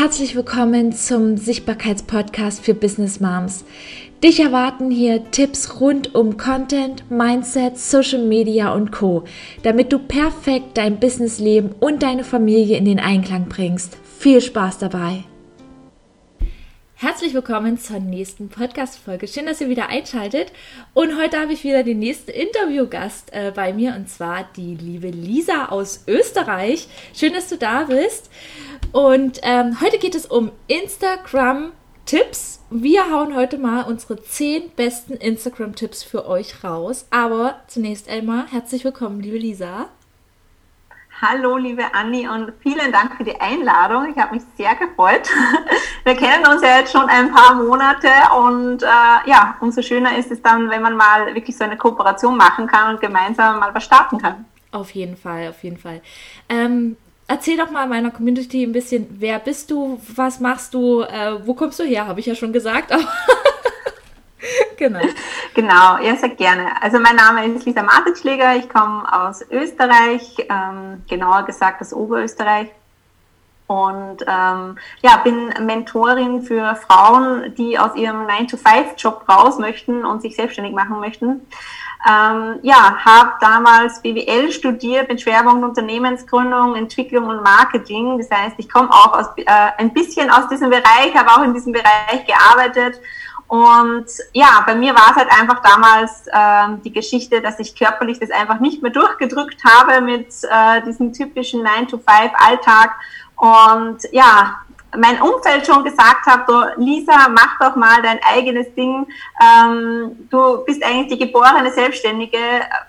Herzlich willkommen zum Sichtbarkeitspodcast für Business Moms. Dich erwarten hier Tipps rund um Content, Mindset, Social Media und Co, damit du perfekt dein Businessleben und deine Familie in den Einklang bringst. Viel Spaß dabei! Herzlich willkommen zur nächsten Podcast-Folge. Schön, dass ihr wieder einschaltet. Und heute habe ich wieder den nächsten Interviewgast äh, bei mir und zwar die liebe Lisa aus Österreich. Schön, dass du da bist. Und ähm, heute geht es um Instagram-Tipps. Wir hauen heute mal unsere 10 besten Instagram-Tipps für euch raus. Aber zunächst einmal herzlich willkommen, liebe Lisa. Hallo, liebe Anni, und vielen Dank für die Einladung. Ich habe mich sehr gefreut. Wir kennen uns ja jetzt schon ein paar Monate und äh, ja, umso schöner ist es dann, wenn man mal wirklich so eine Kooperation machen kann und gemeinsam mal was starten kann. Auf jeden Fall, auf jeden Fall. Ähm, erzähl doch mal meiner Community ein bisschen, wer bist du, was machst du, äh, wo kommst du her, habe ich ja schon gesagt. genau. Genau, ja, sehr gerne. Also mein Name ist Lisa Martitschläger, ich komme aus Österreich, ähm, genauer gesagt aus Oberösterreich. Und ähm, ja, bin Mentorin für Frauen, die aus ihrem 9-to-5-Job raus möchten und sich selbstständig machen möchten. Ähm, ja, habe damals BWL studiert mit Schwerpunkt Unternehmensgründung, Entwicklung und Marketing. Das heißt, ich komme auch aus, äh, ein bisschen aus diesem Bereich, habe auch in diesem Bereich gearbeitet und ja, bei mir war es halt einfach damals ähm, die Geschichte, dass ich körperlich das einfach nicht mehr durchgedrückt habe mit äh, diesem typischen 9-to-5-Alltag. Und ja, mein Umfeld schon gesagt hat, so, Lisa, mach doch mal dein eigenes Ding. Ähm, du bist eigentlich die geborene Selbstständige.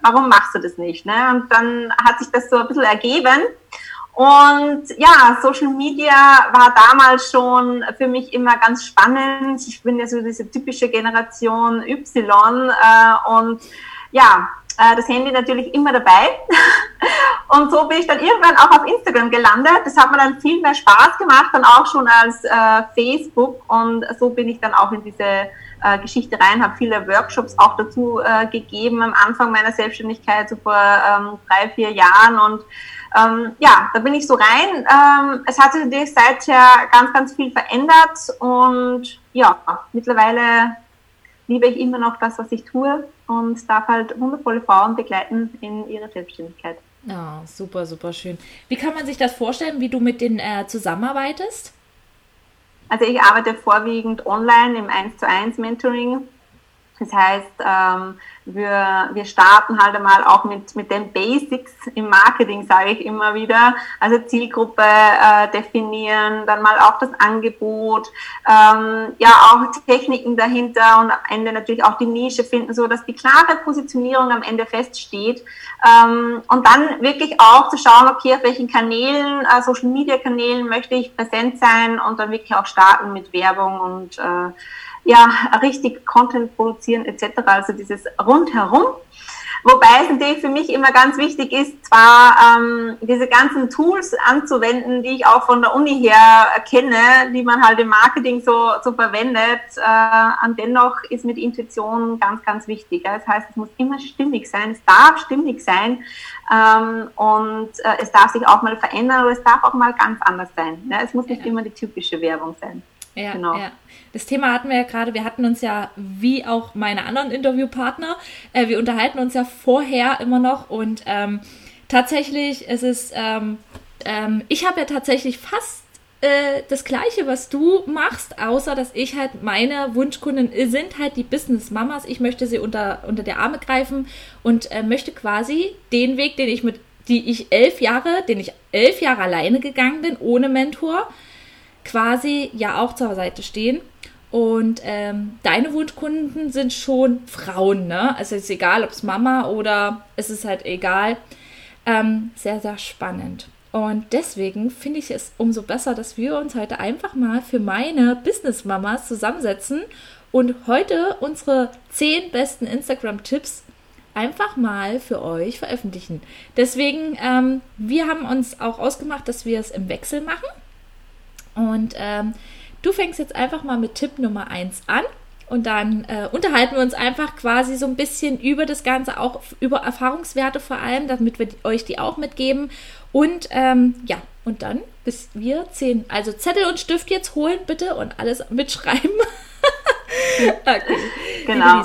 Warum machst du das nicht? Ne? Und dann hat sich das so ein bisschen ergeben. Und ja, Social Media war damals schon für mich immer ganz spannend. Ich bin ja so diese typische Generation Y äh, und ja, äh, das Handy natürlich immer dabei. und so bin ich dann irgendwann auch auf Instagram gelandet. Das hat mir dann viel mehr Spaß gemacht, dann auch schon als äh, Facebook. Und so bin ich dann auch in diese äh, Geschichte rein, habe viele Workshops auch dazu äh, gegeben am Anfang meiner Selbstständigkeit, so vor ähm, drei, vier Jahren. Und ähm, ja, da bin ich so rein. Ähm, es hat sich seither ganz, ganz viel verändert und ja, mittlerweile liebe ich immer noch das, was ich tue und darf halt wundervolle Frauen begleiten in ihrer Selbstständigkeit. Ja, super, super schön. Wie kann man sich das vorstellen, wie du mit denen äh, zusammenarbeitest? Also ich arbeite vorwiegend online im 1 zu 1 Mentoring. Das heißt, ähm, wir, wir starten halt einmal auch mit, mit den Basics im Marketing, sage ich immer wieder. Also Zielgruppe äh, definieren, dann mal auch das Angebot, ähm, ja auch Techniken dahinter und am Ende natürlich auch die Nische finden, so dass die klare Positionierung am Ende feststeht. Ähm, und dann wirklich auch zu schauen, okay, auf welchen Kanälen, äh, Social Media Kanälen möchte ich präsent sein und dann wirklich auch starten mit Werbung und äh, ja, richtig Content produzieren etc. Also dieses rundherum. Wobei es natürlich für mich immer ganz wichtig ist, zwar ähm, diese ganzen Tools anzuwenden, die ich auch von der Uni her kenne, die man halt im Marketing so, so verwendet, äh, und dennoch ist mit Intuition ganz, ganz wichtig. Das heißt, es muss immer stimmig sein, es darf stimmig sein ähm, und äh, es darf sich auch mal verändern oder es darf auch mal ganz anders sein. Ja, es muss nicht immer die typische Werbung sein. Ja, genau. ja. Das Thema hatten wir ja gerade, wir hatten uns ja, wie auch meine anderen Interviewpartner, äh, wir unterhalten uns ja vorher immer noch und ähm, tatsächlich ist es, ähm, ähm, ich habe ja tatsächlich fast äh, das gleiche, was du machst, außer dass ich halt meine Wunschkunden sind halt die Business Mamas. Ich möchte sie unter, unter der Arme greifen und äh, möchte quasi den Weg, den ich mit, die ich elf Jahre, den ich elf Jahre alleine gegangen bin, ohne Mentor, quasi ja auch zur Seite stehen. Und ähm, deine Wunschkunden sind schon Frauen, ne? Also ist egal, ob es Mama oder es ist halt egal. Ähm, sehr, sehr spannend. Und deswegen finde ich es umso besser, dass wir uns heute einfach mal für meine Business-Mamas zusammensetzen und heute unsere 10 besten Instagram-Tipps einfach mal für euch veröffentlichen. Deswegen, ähm, wir haben uns auch ausgemacht, dass wir es im Wechsel machen. Und ähm, du fängst jetzt einfach mal mit Tipp Nummer 1 an und dann äh, unterhalten wir uns einfach quasi so ein bisschen über das Ganze, auch über Erfahrungswerte vor allem, damit wir euch die auch mitgeben. Und ähm, ja, und dann bis wir zehn. Also Zettel und Stift jetzt holen bitte und alles mitschreiben. okay. Genau.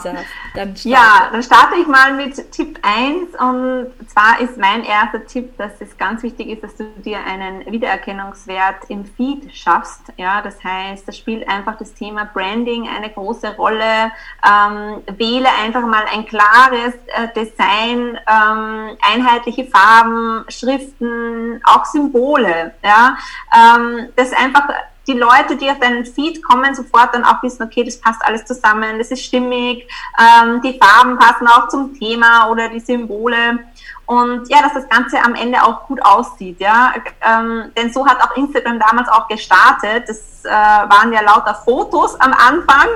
Dann ja, dann starte ich mal mit Tipp 1 und zwar ist mein erster Tipp, dass es ganz wichtig ist, dass du dir einen Wiedererkennungswert im Feed schaffst. Ja, das heißt, da spielt einfach das Thema Branding eine große Rolle. Ähm, wähle einfach mal ein klares äh, Design, ähm, einheitliche Farben, Schriften, auch Symbole. Ja, ähm, das einfach die Leute, die auf deinen Feed kommen, sofort dann auch wissen, okay, das passt alles zusammen, das ist stimmig, ähm, die Farben passen auch zum Thema oder die Symbole. Und ja, dass das Ganze am Ende auch gut aussieht, ja. Ähm, denn so hat auch Instagram damals auch gestartet. Das äh, waren ja lauter Fotos am Anfang.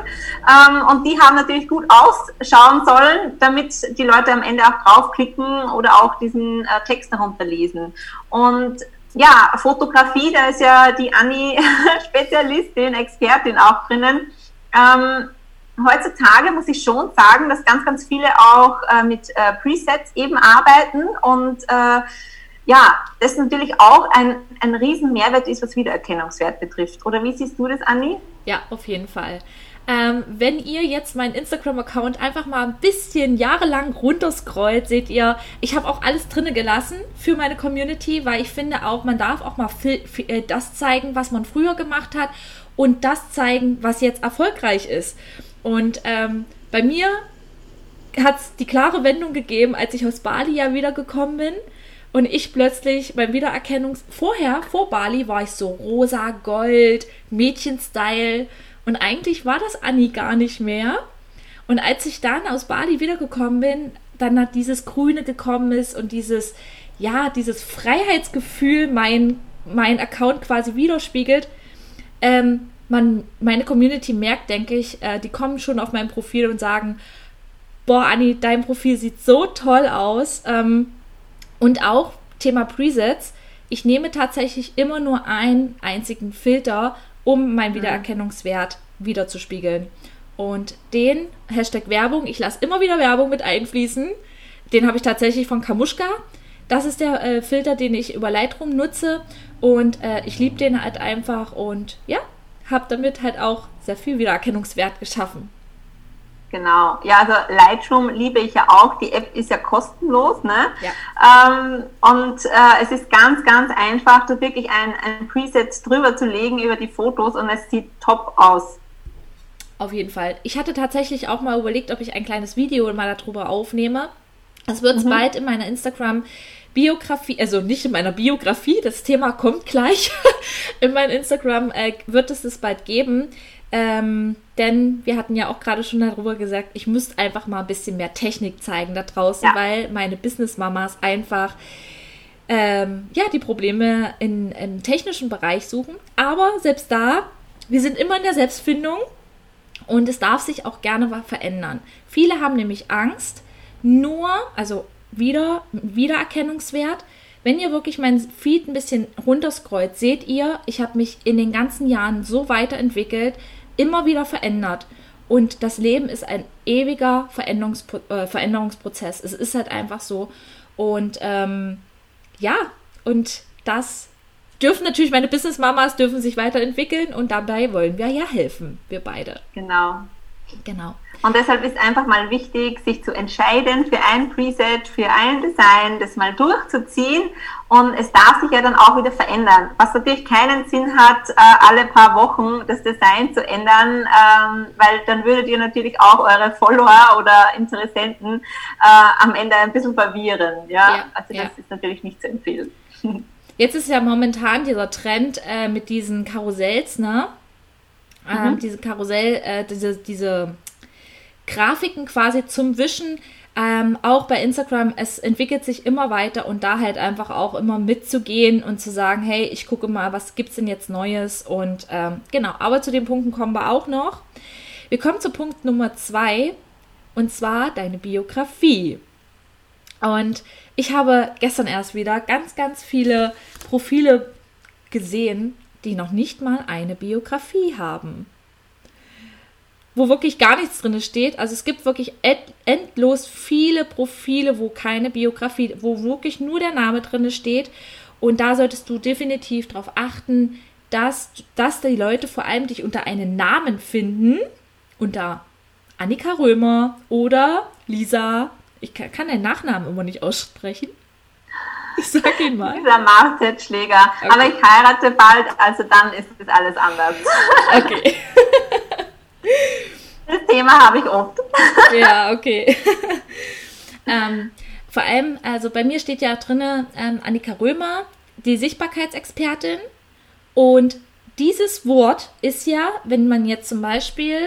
Ähm, und die haben natürlich gut ausschauen sollen, damit die Leute am Ende auch draufklicken oder auch diesen äh, Text herunterlesen. Und ja, Fotografie, da ist ja die Anni Spezialistin, Expertin auch drinnen. Ähm, heutzutage muss ich schon sagen, dass ganz, ganz viele auch äh, mit äh, Presets eben arbeiten und äh, ja, das natürlich auch ein, ein riesen Mehrwert ist, was Wiedererkennungswert betrifft. Oder wie siehst du das, Anni? Ja, auf jeden Fall. Ähm, wenn ihr jetzt meinen Instagram-Account einfach mal ein bisschen jahrelang runterscrollt, seht ihr, ich habe auch alles drinne gelassen für meine Community, weil ich finde auch, man darf auch mal äh, das zeigen, was man früher gemacht hat und das zeigen, was jetzt erfolgreich ist. Und ähm, bei mir hat es die klare Wendung gegeben, als ich aus Bali ja wiedergekommen bin. Und ich plötzlich beim Wiedererkennungs... Vorher, vor Bali, war ich so rosa, gold, Mädchenstyle. Und eigentlich war das Anni gar nicht mehr. Und als ich dann aus Bali wiedergekommen bin, dann hat dieses Grüne gekommen ist und dieses, ja, dieses Freiheitsgefühl mein, mein Account quasi widerspiegelt. Ähm, man, meine Community merkt, denke ich, äh, die kommen schon auf mein Profil und sagen, boah, Anni, dein Profil sieht so toll aus. Ähm, und auch Thema Presets. Ich nehme tatsächlich immer nur einen einzigen Filter um meinen mhm. Wiedererkennungswert wiederzuspiegeln. Und den Hashtag Werbung, ich lasse immer wieder Werbung mit einfließen. Den habe ich tatsächlich von Kamuschka. Das ist der äh, Filter, den ich über Lightroom nutze. Und äh, ich liebe den halt einfach und ja, habe damit halt auch sehr viel Wiedererkennungswert geschaffen. Genau, ja, also Lightroom liebe ich ja auch. Die App ist ja kostenlos, ne? Ja. Ähm, und äh, es ist ganz, ganz einfach, da wirklich ein, ein Preset drüber zu legen über die Fotos und es sieht top aus. Auf jeden Fall. Ich hatte tatsächlich auch mal überlegt, ob ich ein kleines Video mal darüber aufnehme. Das wird es mhm. bald in meiner Instagram Biografie, also nicht in meiner Biografie, das Thema kommt gleich. in meinem Instagram äh, wird es das bald geben. Ähm, denn wir hatten ja auch gerade schon darüber gesagt, ich müsste einfach mal ein bisschen mehr Technik zeigen da draußen, ja. weil meine Business-Mamas einfach ähm, ja, die Probleme in, im technischen Bereich suchen. Aber selbst da, wir sind immer in der Selbstfindung und es darf sich auch gerne verändern. Viele haben nämlich Angst, nur, also wieder, Wiedererkennungswert. Wenn ihr wirklich mein Feed ein bisschen runterscrollt, seht ihr, ich habe mich in den ganzen Jahren so weiterentwickelt, immer wieder verändert. Und das Leben ist ein ewiger Veränderungspro äh, Veränderungsprozess. Es ist halt einfach so. Und ähm, ja, und das dürfen natürlich meine Business-Mamas dürfen sich weiterentwickeln und dabei wollen wir ja helfen, wir beide. Genau. Genau. Und deshalb ist einfach mal wichtig, sich zu entscheiden für ein Preset, für ein Design, das mal durchzuziehen. Und es darf sich ja dann auch wieder verändern. Was natürlich keinen Sinn hat, äh, alle paar Wochen das Design zu ändern, ähm, weil dann würdet ihr natürlich auch eure Follower oder Interessenten äh, am Ende ein bisschen verwirren. Ja, ja also das ja. ist natürlich nicht zu empfehlen. Jetzt ist ja momentan dieser Trend äh, mit diesen Karussells, ne? Ähm, mhm. diese Karussell, äh, diese, diese Grafiken quasi zum Wischen. Ähm, auch bei Instagram, es entwickelt sich immer weiter und da halt einfach auch immer mitzugehen und zu sagen, hey, ich gucke mal, was gibt's denn jetzt Neues und ähm, genau, aber zu den Punkten kommen wir auch noch. Wir kommen zu Punkt Nummer zwei und zwar deine Biografie. Und ich habe gestern erst wieder ganz, ganz viele Profile gesehen, die noch nicht mal eine Biografie haben. Wo wirklich gar nichts drin steht. Also es gibt wirklich endlos viele Profile, wo keine Biografie, wo wirklich nur der Name drin steht. Und da solltest du definitiv darauf achten, dass, dass die Leute vor allem dich unter einen Namen finden, unter Annika Römer oder Lisa. Ich kann, kann deinen Nachnamen immer nicht aussprechen. Ich sag ihn mal. Lisa Martet Schläger. Okay. Aber ich heirate bald, also dann ist das alles anders. Okay. Das Thema habe ich oft. Ja, okay. ähm, vor allem, also bei mir steht ja drin ähm, Annika Römer, die Sichtbarkeitsexpertin. Und dieses Wort ist ja, wenn man jetzt zum Beispiel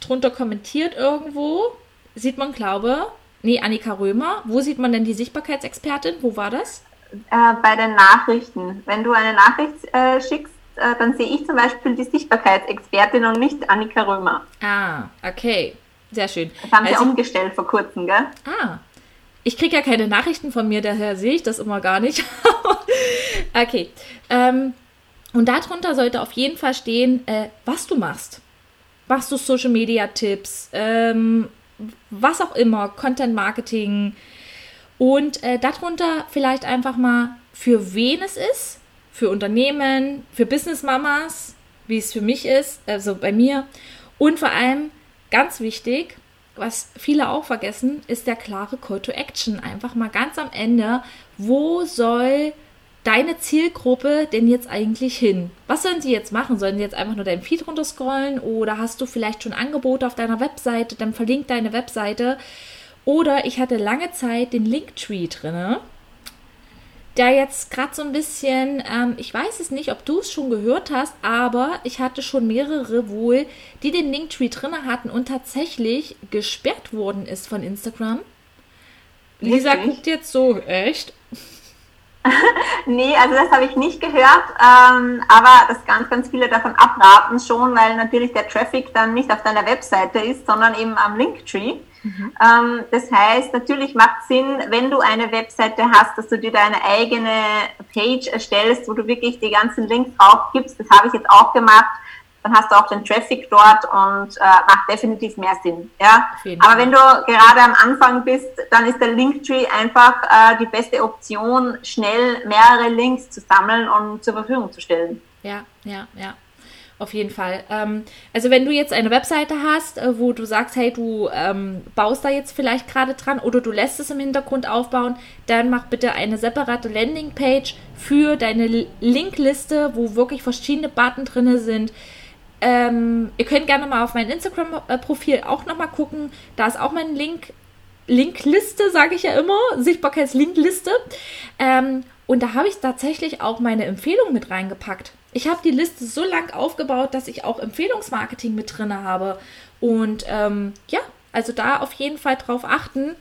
drunter kommentiert irgendwo, sieht man, glaube nee, Annika Römer. Wo sieht man denn die Sichtbarkeitsexpertin? Wo war das? Äh, bei den Nachrichten. Wenn du eine Nachricht äh, schickst, äh, dann sehe ich zum Beispiel die Sichtbarkeitsexpertin und nicht Annika Römer. Ah, okay. Sehr schön. Das haben also, sie umgestellt vor kurzem, gell? Ah. Ich kriege ja keine Nachrichten von mir, daher sehe ich das immer gar nicht. okay. Ähm, und darunter sollte auf jeden Fall stehen, äh, was du machst. Machst du Social Media Tipps, ähm, was auch immer, Content Marketing. Und äh, darunter vielleicht einfach mal, für wen es ist, für Unternehmen, für Business Mamas, wie es für mich ist, also bei mir. Und vor allem, ganz wichtig, was viele auch vergessen, ist der klare Call to Action. Einfach mal ganz am Ende, wo soll deine Zielgruppe denn jetzt eigentlich hin? Was sollen sie jetzt machen? Sollen sie jetzt einfach nur deinen Feed runterscrollen oder hast du vielleicht schon Angebote auf deiner Webseite, dann verlinkt deine Webseite. Oder ich hatte lange Zeit den Linktree drinne der jetzt gerade so ein bisschen, ähm, ich weiß es nicht, ob du es schon gehört hast, aber ich hatte schon mehrere wohl, die den Linktree drin hatten und tatsächlich gesperrt worden ist von Instagram. Lisa Richtig? guckt jetzt so, echt? nee, also das habe ich nicht gehört, ähm, aber dass ganz, ganz viele davon abraten schon, weil natürlich der Traffic dann nicht auf deiner Webseite ist, sondern eben am Linktree. Mhm. Ähm, das heißt, natürlich macht Sinn, wenn du eine Webseite hast, dass du dir deine eigene Page erstellst, wo du wirklich die ganzen Links drauf gibst. Das habe ich jetzt auch gemacht. Dann hast du auch den Traffic dort und äh, macht definitiv mehr Sinn. Ja? Aber wenn du gerade am Anfang bist, dann ist der Linktree einfach äh, die beste Option, schnell mehrere Links zu sammeln und zur Verfügung zu stellen. Ja, ja, ja. Auf jeden Fall. Ähm, also wenn du jetzt eine Webseite hast, äh, wo du sagst, hey, du ähm, baust da jetzt vielleicht gerade dran oder du lässt es im Hintergrund aufbauen, dann mach bitte eine separate Landingpage für deine Linkliste, wo wirklich verschiedene Button drin sind. Ähm, ihr könnt gerne mal auf mein Instagram-Profil auch nochmal gucken. Da ist auch mein Link, Linkliste, sage ich ja immer, Sichtbarkeitslinkliste. Ähm, und da habe ich tatsächlich auch meine Empfehlung mit reingepackt. Ich habe die Liste so lang aufgebaut, dass ich auch Empfehlungsmarketing mit drin habe. Und ähm, ja, also da auf jeden Fall drauf achten.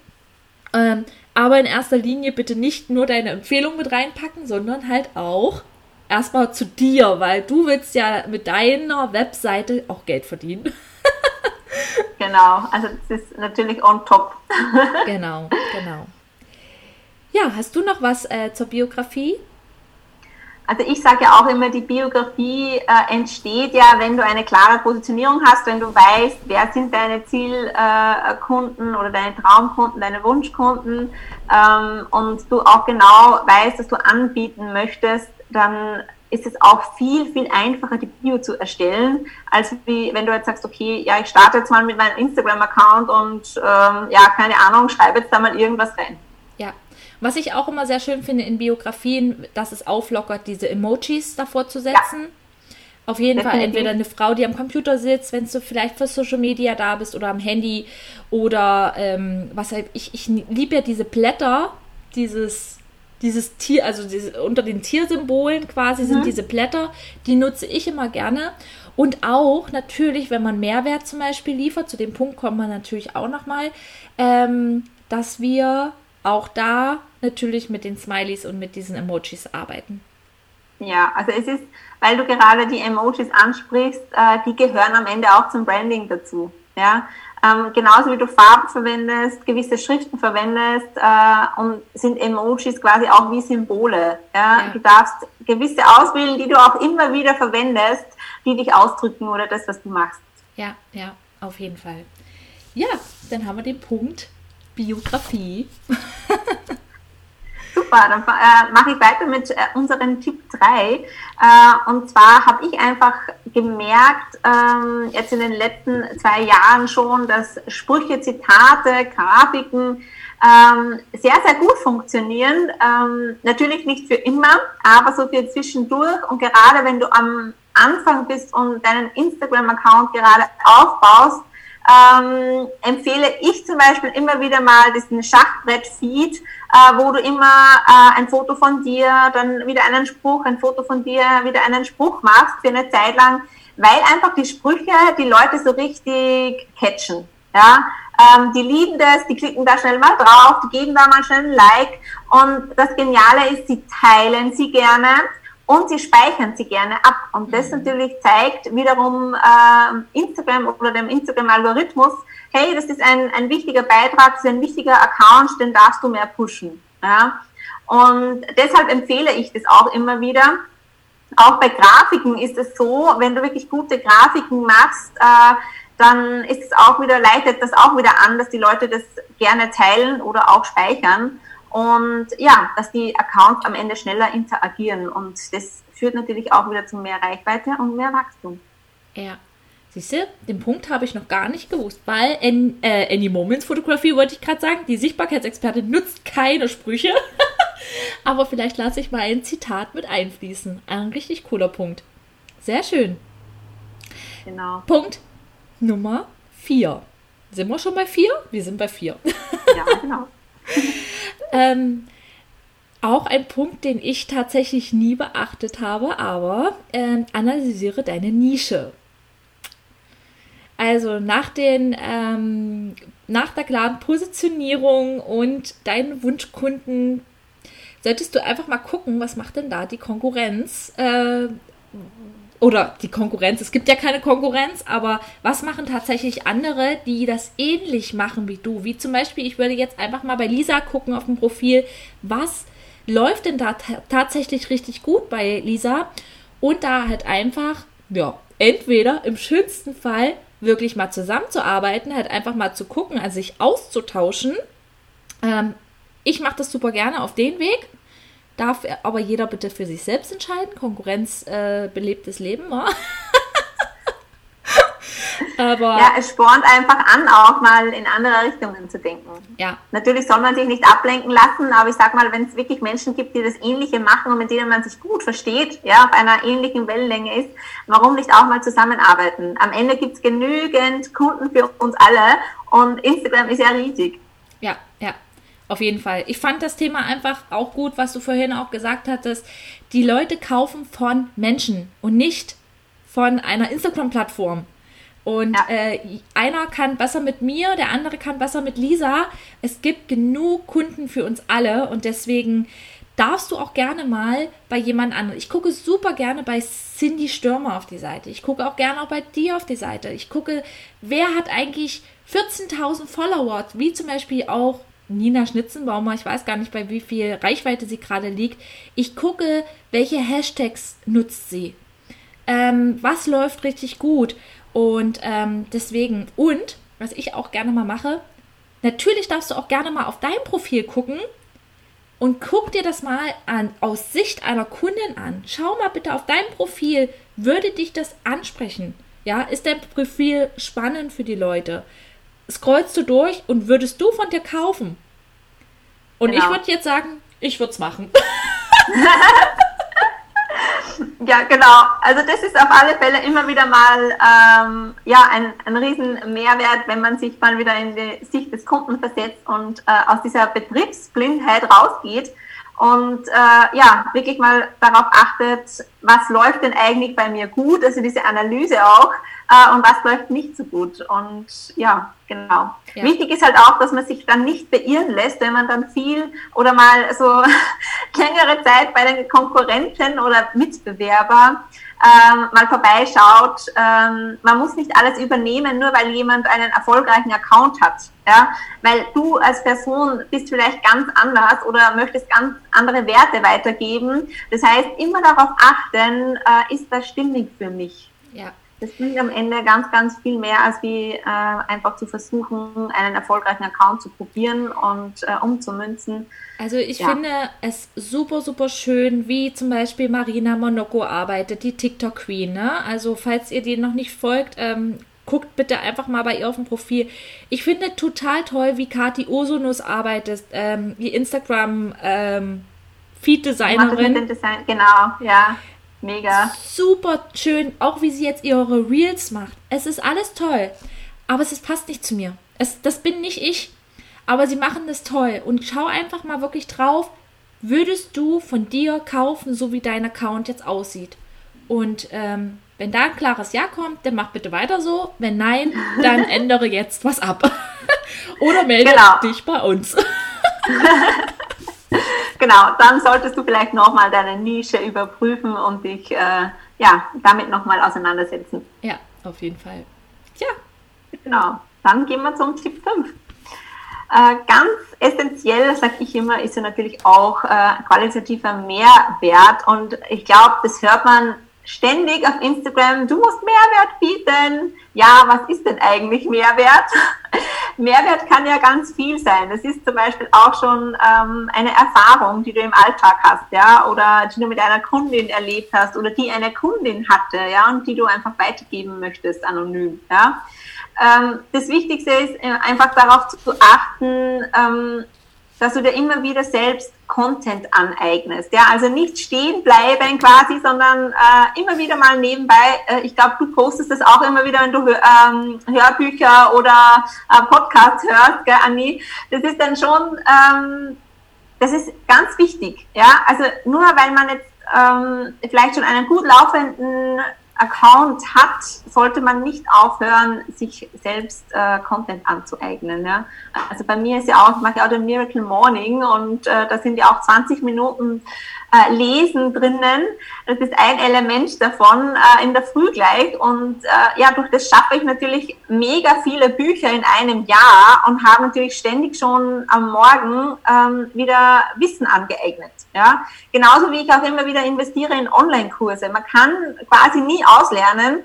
Ähm, aber in erster Linie bitte nicht nur deine Empfehlung mit reinpacken, sondern halt auch erstmal zu dir, weil du willst ja mit deiner Webseite auch Geld verdienen. genau, also das ist natürlich on top. genau, genau. Ja, hast du noch was äh, zur Biografie? Also ich sage ja auch immer, die Biografie äh, entsteht ja, wenn du eine klare Positionierung hast, wenn du weißt, wer sind deine Zielkunden äh, oder deine Traumkunden, deine Wunschkunden ähm, und du auch genau weißt, dass du anbieten möchtest, dann ist es auch viel, viel einfacher, die Bio zu erstellen, als wie wenn du jetzt sagst, okay, ja, ich starte jetzt mal mit meinem Instagram-Account und ähm, ja, keine Ahnung, schreibe jetzt da mal irgendwas rein. Was ich auch immer sehr schön finde in Biografien, dass es auflockert, diese Emojis davor zu setzen. Ja. Auf jeden Fall entweder eine Frau, die am Computer sitzt, wenn du vielleicht für Social Media da bist oder am Handy oder ähm, was halt, ich, ich liebe ja diese Blätter, dieses, dieses Tier, also diese, unter den Tiersymbolen quasi mhm. sind diese Blätter, die nutze ich immer gerne. Und auch natürlich, wenn man Mehrwert zum Beispiel liefert, zu dem Punkt kommt man natürlich auch nochmal, ähm, dass wir auch da natürlich mit den Smileys und mit diesen Emojis arbeiten. Ja, also es ist, weil du gerade die Emojis ansprichst, äh, die gehören am Ende auch zum Branding dazu. Ja, ähm, genauso wie du Farben verwendest, gewisse Schriften verwendest äh, und sind Emojis quasi auch wie Symbole. Ja? ja? Du darfst gewisse auswählen, die du auch immer wieder verwendest, die dich ausdrücken oder das, was du machst. Ja, ja, auf jeden Fall. Ja, dann haben wir den Punkt Biografie. Super, dann äh, mache ich weiter mit äh, unserem Tipp 3. Äh, und zwar habe ich einfach gemerkt, ähm, jetzt in den letzten zwei Jahren schon, dass Sprüche, Zitate, Grafiken ähm, sehr, sehr gut funktionieren. Ähm, natürlich nicht für immer, aber so für zwischendurch. Und gerade wenn du am Anfang bist und deinen Instagram-Account gerade aufbaust, ähm, empfehle ich zum Beispiel immer wieder mal diesen Schachbrett-Feed, äh, wo du immer äh, ein Foto von dir, dann wieder einen Spruch, ein Foto von dir, wieder einen Spruch machst für eine Zeit lang, weil einfach die Sprüche die Leute so richtig catchen. Ja, ähm, die lieben das, die klicken da schnell mal drauf, die geben da mal schnell ein Like und das Geniale ist, sie teilen sie gerne und sie speichern sie gerne ab. Und das mhm. natürlich zeigt wiederum äh, Instagram oder dem Instagram-Algorithmus, hey, das ist ein, ein wichtiger Beitrag, das ist ein wichtiger Account, den darfst du mehr pushen. Ja? Und deshalb empfehle ich das auch immer wieder. Auch bei Grafiken ist es so, wenn du wirklich gute Grafiken machst, äh, dann ist es auch wieder, leitet das auch wieder an, dass die Leute das gerne teilen oder auch speichern und ja, dass die Accounts am Ende schneller interagieren und das führt natürlich auch wieder zu mehr Reichweite und mehr Wachstum. Ja. Siehst du, den Punkt habe ich noch gar nicht gewusst, weil in, äh, Any Moments Fotografie wollte ich gerade sagen, die Sichtbarkeitsexpertin nutzt keine Sprüche. Aber vielleicht lasse ich mal ein Zitat mit einfließen. Ein richtig cooler Punkt. Sehr schön. Genau. Punkt Nummer 4. Sind wir schon bei 4? Wir sind bei 4. Ja, genau. Ähm, auch ein Punkt, den ich tatsächlich nie beachtet habe, aber äh, analysiere deine Nische. Also nach den ähm, nach der klaren Positionierung und deinen Wunschkunden solltest du einfach mal gucken, was macht denn da die Konkurrenz? Äh, oder die Konkurrenz, es gibt ja keine Konkurrenz, aber was machen tatsächlich andere, die das ähnlich machen wie du? Wie zum Beispiel, ich würde jetzt einfach mal bei Lisa gucken auf dem Profil, was läuft denn da tatsächlich richtig gut bei Lisa? Und da halt einfach, ja, entweder im schönsten Fall wirklich mal zusammenzuarbeiten, halt einfach mal zu gucken, also sich auszutauschen. Ähm, ich mache das super gerne auf den Weg Darf aber jeder bitte für sich selbst entscheiden. Konkurrenz äh, belebtes Leben, wa? aber ja, es spornt einfach an, auch mal in andere Richtungen zu denken. Ja. Natürlich soll man sich nicht ablenken lassen, aber ich sag mal, wenn es wirklich Menschen gibt, die das Ähnliche machen und mit denen man sich gut versteht, ja, auf einer ähnlichen Wellenlänge ist, warum nicht auch mal zusammenarbeiten? Am Ende gibt es genügend Kunden für uns alle und Instagram ist ja riesig. Ja, ja. Auf jeden Fall. Ich fand das Thema einfach auch gut, was du vorhin auch gesagt hattest. Die Leute kaufen von Menschen und nicht von einer Instagram-Plattform. Und ja. äh, einer kann besser mit mir, der andere kann besser mit Lisa. Es gibt genug Kunden für uns alle und deswegen darfst du auch gerne mal bei jemand anderem. Ich gucke super gerne bei Cindy Stürmer auf die Seite. Ich gucke auch gerne auch bei dir auf die Seite. Ich gucke, wer hat eigentlich 14.000 Follower, wie zum Beispiel auch Nina Schnitzenbaumer, ich weiß gar nicht, bei wie viel Reichweite sie gerade liegt. Ich gucke, welche Hashtags nutzt sie. Ähm, was läuft richtig gut? Und ähm, deswegen, und was ich auch gerne mal mache, natürlich darfst du auch gerne mal auf dein Profil gucken und guck dir das mal an, aus Sicht einer Kundin an. Schau mal bitte auf dein Profil, würde dich das ansprechen? Ja, ist dein Profil spannend für die Leute? Scrollst du durch und würdest du von dir kaufen? Und genau. ich würde jetzt sagen, ich würde es machen. ja, genau. Also das ist auf alle Fälle immer wieder mal ähm, ja, ein, ein riesen Mehrwert, wenn man sich mal wieder in die Sicht des Kunden versetzt und äh, aus dieser Betriebsblindheit rausgeht und äh, ja, wirklich mal darauf achtet, was läuft denn eigentlich bei mir gut, also diese Analyse auch, äh, und was läuft nicht so gut. Und ja, genau. Ja. Wichtig ist halt auch, dass man sich dann nicht beirren lässt, wenn man dann viel oder mal so längere Zeit bei den Konkurrenten oder Mitbewerber ähm, mal vorbeischaut. Ähm, man muss nicht alles übernehmen, nur weil jemand einen erfolgreichen Account hat. Ja? Weil du als Person bist vielleicht ganz anders oder möchtest ganz andere Werte weitergeben. Das heißt, immer darauf achten, äh, ist das stimmig für mich. Ja. Das bringt am Ende ganz, ganz viel mehr, als wie äh, einfach zu versuchen, einen erfolgreichen Account zu probieren und äh, umzumünzen. Also ich ja. finde es super, super schön, wie zum Beispiel Marina Monoko arbeitet, die TikTok Queen. Ne? Also falls ihr die noch nicht folgt, ähm, guckt bitte einfach mal bei ihr auf dem Profil. Ich finde total toll, wie Kati Osonus arbeitet, ähm, die Instagram ähm, Feed-Designerin. Design, genau, ja. Mega. Super schön, auch wie sie jetzt ihre Reels macht. Es ist alles toll, aber es ist, passt nicht zu mir. Es, das bin nicht ich, aber sie machen das toll. Und schau einfach mal wirklich drauf, würdest du von dir kaufen, so wie dein Account jetzt aussieht? Und ähm, wenn da ein klares Ja kommt, dann mach bitte weiter so. Wenn nein, dann ändere jetzt was ab. Oder melde genau. dich bei uns. genau, dann solltest du vielleicht nochmal deine Nische überprüfen und dich äh, ja, damit nochmal auseinandersetzen. Ja, auf jeden Fall. Ja. Genau, dann gehen wir zum Tipp 5. Äh, ganz essentiell, sage ich immer, ist ja natürlich auch äh, qualitativer Mehrwert. Und ich glaube, das hört man ständig auf Instagram, du musst Mehrwert bieten. Ja, was ist denn eigentlich Mehrwert? Mehrwert kann ja ganz viel sein. Das ist zum Beispiel auch schon ähm, eine Erfahrung, die du im Alltag hast, ja, oder die du mit einer Kundin erlebt hast oder die eine Kundin hatte, ja, und die du einfach weitergeben möchtest, anonym, ja. Ähm, das Wichtigste ist äh, einfach darauf zu achten, ähm, dass du dir immer wieder selbst Content aneignest. Ja, also nicht stehen bleiben quasi, sondern äh, immer wieder mal nebenbei. Äh, ich glaube, du postest das auch immer wieder, wenn du ähm, Hörbücher oder äh, Podcasts hörst, gell, Anni. Das ist dann schon, ähm, das ist ganz wichtig. Ja, also nur weil man jetzt ähm, vielleicht schon einen gut laufenden Account hat, sollte man nicht aufhören, sich selbst äh, Content anzueignen. Ja? Also bei mir ist ja auch, ich mache ja auch den Miracle Morning und äh, da sind ja auch 20 Minuten äh, Lesen drinnen. Das ist ein Element davon äh, in der Früh gleich. Und äh, ja, durch das schaffe ich natürlich mega viele Bücher in einem Jahr und habe natürlich ständig schon am Morgen ähm, wieder Wissen angeeignet. Ja? Genauso wie ich auch immer wieder investiere in Online-Kurse. Man kann quasi nie auslernen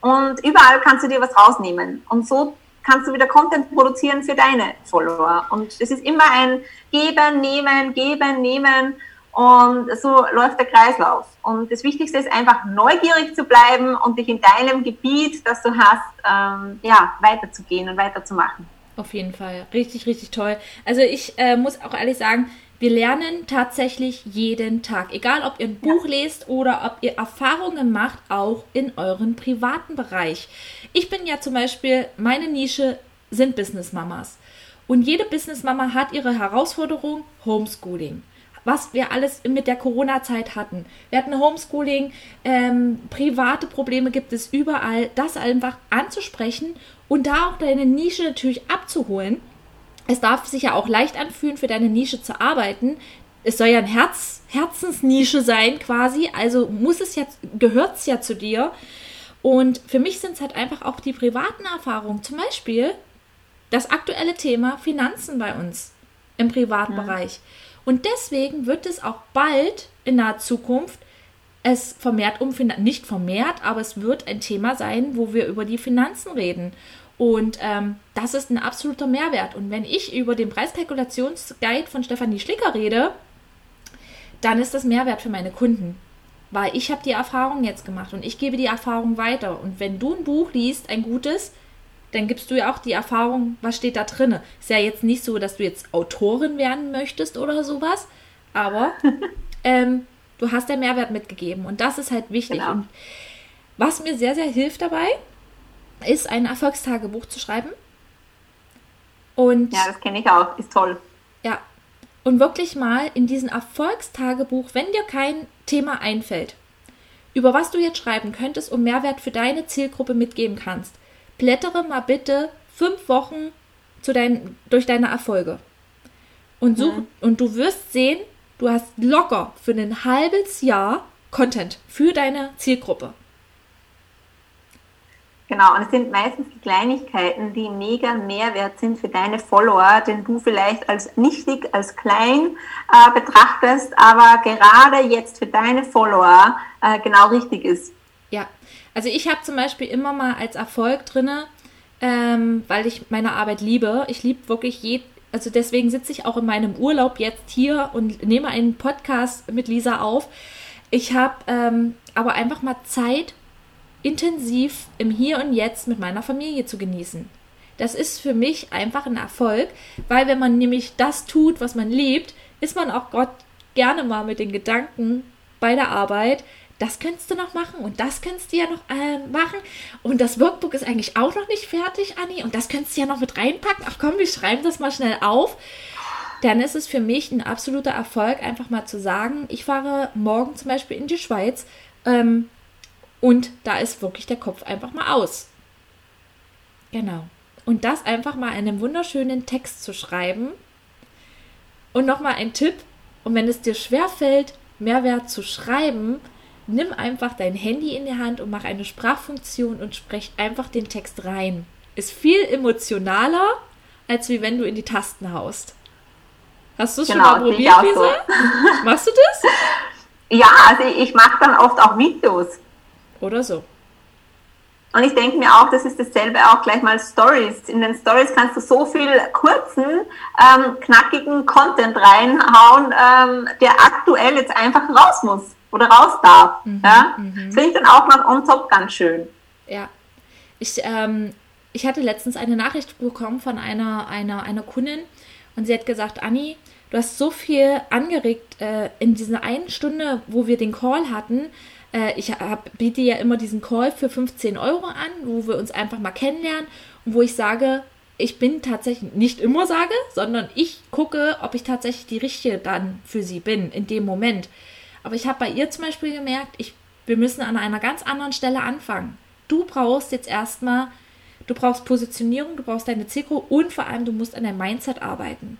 und überall kannst du dir was rausnehmen. Und so kannst du wieder Content produzieren für deine Follower. Und es ist immer ein Geben, Nehmen, Geben, Nehmen. Und so läuft der Kreislauf. Und das Wichtigste ist einfach neugierig zu bleiben und dich in deinem Gebiet, das du hast, ähm, ja, weiterzugehen und weiterzumachen. Auf jeden Fall. Richtig, richtig toll. Also ich äh, muss auch ehrlich sagen, wir lernen tatsächlich jeden Tag. Egal, ob ihr ein Buch ja. lest oder ob ihr Erfahrungen macht, auch in euren privaten Bereich. Ich bin ja zum Beispiel, meine Nische sind Business Mamas. Und jede Business Mama hat ihre Herausforderung Homeschooling was wir alles mit der Corona-Zeit hatten. Wir hatten Homeschooling, ähm, private Probleme gibt es überall. Das einfach anzusprechen und da auch deine Nische natürlich abzuholen. Es darf sich ja auch leicht anfühlen, für deine Nische zu arbeiten. Es soll ja ein Herz, Herzensnische sein, quasi. Also muss es jetzt, gehört es ja zu dir. Und für mich sind es halt einfach auch die privaten Erfahrungen. Zum Beispiel das aktuelle Thema Finanzen bei uns im privaten ja. Bereich. Und deswegen wird es auch bald in naher Zukunft es vermehrt um nicht vermehrt, aber es wird ein Thema sein, wo wir über die Finanzen reden. Und ähm, das ist ein absoluter Mehrwert. Und wenn ich über den Preiskalkulationsguide von Stefanie Schlicker rede, dann ist das Mehrwert für meine Kunden. Weil ich habe die Erfahrung jetzt gemacht und ich gebe die Erfahrung weiter. Und wenn du ein Buch liest, ein gutes, dann gibst du ja auch die Erfahrung, was steht da drin. Ist ja jetzt nicht so, dass du jetzt Autorin werden möchtest oder sowas, aber ähm, du hast den Mehrwert mitgegeben und das ist halt wichtig. Genau. Und was mir sehr, sehr hilft dabei, ist ein Erfolgstagebuch zu schreiben. Und ja, das kenne ich auch, ist toll. Ja. Und wirklich mal in diesem Erfolgstagebuch, wenn dir kein Thema einfällt, über was du jetzt schreiben könntest und Mehrwert für deine Zielgruppe mitgeben kannst, blättere mal bitte fünf Wochen zu dein, durch deine Erfolge. Und, such, ja. und du wirst sehen, du hast locker für ein halbes Jahr Content für deine Zielgruppe. Genau, und es sind meistens die Kleinigkeiten, die mega Mehrwert sind für deine Follower, den du vielleicht als nichtig, als klein äh, betrachtest, aber gerade jetzt für deine Follower äh, genau richtig ist. Ja, Also ich habe zum Beispiel immer mal als Erfolg drinne, ähm, weil ich meine Arbeit liebe. Ich liebe wirklich je, also deswegen sitze ich auch in meinem Urlaub jetzt hier und nehme einen Podcast mit Lisa auf. Ich habe ähm, aber einfach mal Zeit, intensiv im Hier und Jetzt mit meiner Familie zu genießen. Das ist für mich einfach ein Erfolg, weil wenn man nämlich das tut, was man liebt, ist man auch Gott gerne mal mit den Gedanken bei der Arbeit, das könntest du noch machen und das könntest du ja noch äh, machen. Und das Workbook ist eigentlich auch noch nicht fertig, Anni. Und das könntest du ja noch mit reinpacken. Ach komm, wir schreiben das mal schnell auf. Dann ist es für mich ein absoluter Erfolg, einfach mal zu sagen, ich fahre morgen zum Beispiel in die Schweiz ähm, und da ist wirklich der Kopf einfach mal aus. Genau. Und das einfach mal in einem wunderschönen Text zu schreiben. Und nochmal ein Tipp, und wenn es dir schwerfällt, Mehrwert zu schreiben, nimm einfach dein Handy in die Hand und mach eine Sprachfunktion und sprech einfach den Text rein. Ist viel emotionaler, als wie wenn du in die Tasten haust. Hast du es genau, schon mal probiert, Lisa? So. Machst du das? Ja, also ich mache dann oft auch Videos. Oder so. Und ich denke mir auch, das ist dasselbe auch gleich mal Stories. In den Stories kannst du so viel kurzen, ähm, knackigen Content reinhauen, ähm, der aktuell jetzt einfach raus muss oder raus darf. Mhm, ja? Mhm. Das finde ich dann auch noch on top ganz schön. Ja. Ich, ähm, ich hatte letztens eine Nachricht bekommen von einer, einer, einer Kundin und sie hat gesagt, Anni, du hast so viel angeregt äh, in dieser einen Stunde, wo wir den Call hatten. Äh, ich hab, biete ja immer diesen Call für 15 Euro an, wo wir uns einfach mal kennenlernen und wo ich sage, ich bin tatsächlich nicht immer sage, sondern ich gucke, ob ich tatsächlich die Richtige dann für sie bin in dem Moment. Aber ich habe bei ihr zum Beispiel gemerkt, ich, wir müssen an einer ganz anderen Stelle anfangen. Du brauchst jetzt erstmal, du brauchst Positionierung, du brauchst deine Zielgruppe und vor allem du musst an deinem Mindset arbeiten.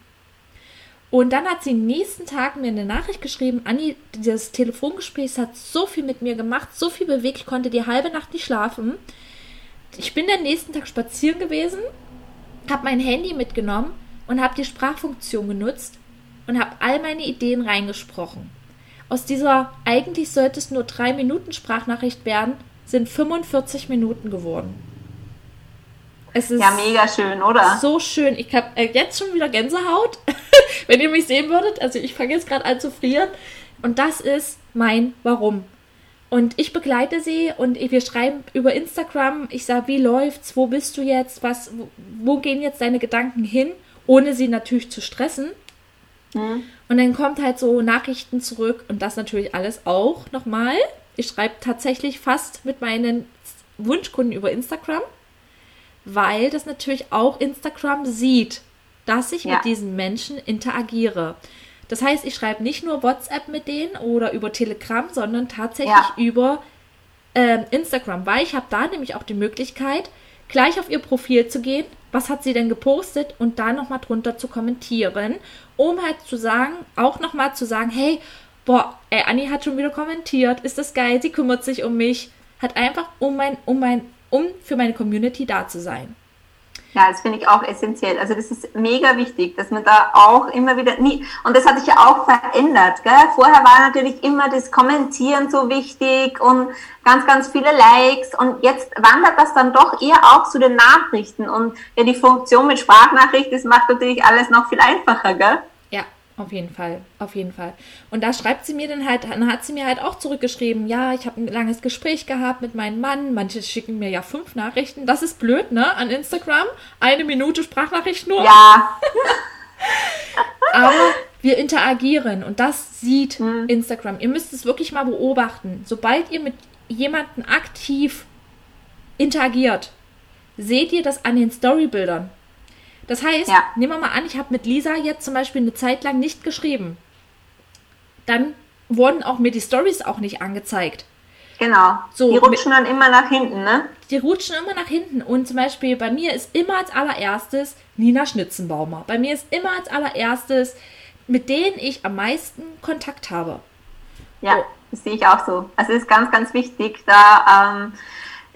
Und dann hat sie nächsten Tag mir eine Nachricht geschrieben, Anni, das Telefongespräch hat so viel mit mir gemacht, so viel bewegt, ich konnte die halbe Nacht nicht schlafen. Ich bin den nächsten Tag spazieren gewesen, habe mein Handy mitgenommen und habe die Sprachfunktion genutzt und habe all meine Ideen reingesprochen. Aus dieser eigentlich sollte es nur drei Minuten Sprachnachricht werden, sind 45 Minuten geworden. Es ist ja mega schön, oder? So schön. Ich habe äh, jetzt schon wieder Gänsehaut, wenn ihr mich sehen würdet. Also ich fange jetzt gerade an zu frieren. Und das ist mein Warum. Und ich begleite sie und wir schreiben über Instagram. Ich sage, wie läuft's? Wo bist du jetzt? Was? Wo, gehen jetzt deine Gedanken hin? Ohne sie natürlich zu stressen. Mhm. Und dann kommt halt so Nachrichten zurück und das natürlich alles auch nochmal. Ich schreibe tatsächlich fast mit meinen Wunschkunden über Instagram, weil das natürlich auch Instagram sieht, dass ich ja. mit diesen Menschen interagiere. Das heißt, ich schreibe nicht nur WhatsApp mit denen oder über Telegram, sondern tatsächlich ja. über äh, Instagram, weil ich habe da nämlich auch die Möglichkeit, gleich auf ihr Profil zu gehen, was hat sie denn gepostet und da nochmal drunter zu kommentieren, um halt zu sagen, auch nochmal zu sagen, hey, boah, ey, Anni hat schon wieder kommentiert, ist das geil, sie kümmert sich um mich, hat einfach um mein, um mein, um für meine Community da zu sein. Ja, das finde ich auch essentiell. Also das ist mega wichtig, dass man da auch immer wieder nie und das hat sich ja auch verändert. Gell? Vorher war natürlich immer das Kommentieren so wichtig und ganz, ganz viele Likes und jetzt wandert das dann doch eher auch zu den Nachrichten und ja, die Funktion mit Sprachnachricht, das macht natürlich alles noch viel einfacher, gell? Auf jeden Fall, auf jeden Fall. Und da schreibt sie mir dann halt, dann hat sie mir halt auch zurückgeschrieben, ja, ich habe ein langes Gespräch gehabt mit meinem Mann. Manche schicken mir ja fünf Nachrichten. Das ist blöd, ne? An Instagram. Eine Minute Sprachnachricht nur. Ja. Aber wir interagieren und das sieht hm. Instagram. Ihr müsst es wirklich mal beobachten. Sobald ihr mit jemandem aktiv interagiert, seht ihr das an den Storybildern. Das heißt, ja. nehmen wir mal an, ich habe mit Lisa jetzt zum Beispiel eine Zeit lang nicht geschrieben. Dann wurden auch mir die Stories auch nicht angezeigt. Genau. So, die rutschen dann immer nach hinten, ne? Die rutschen immer nach hinten. Und zum Beispiel bei mir ist immer als allererstes Nina Schnitzenbaumer. Bei mir ist immer als allererstes, mit denen ich am meisten Kontakt habe. Ja, so. das sehe ich auch so. Also es ist ganz, ganz wichtig, da ähm,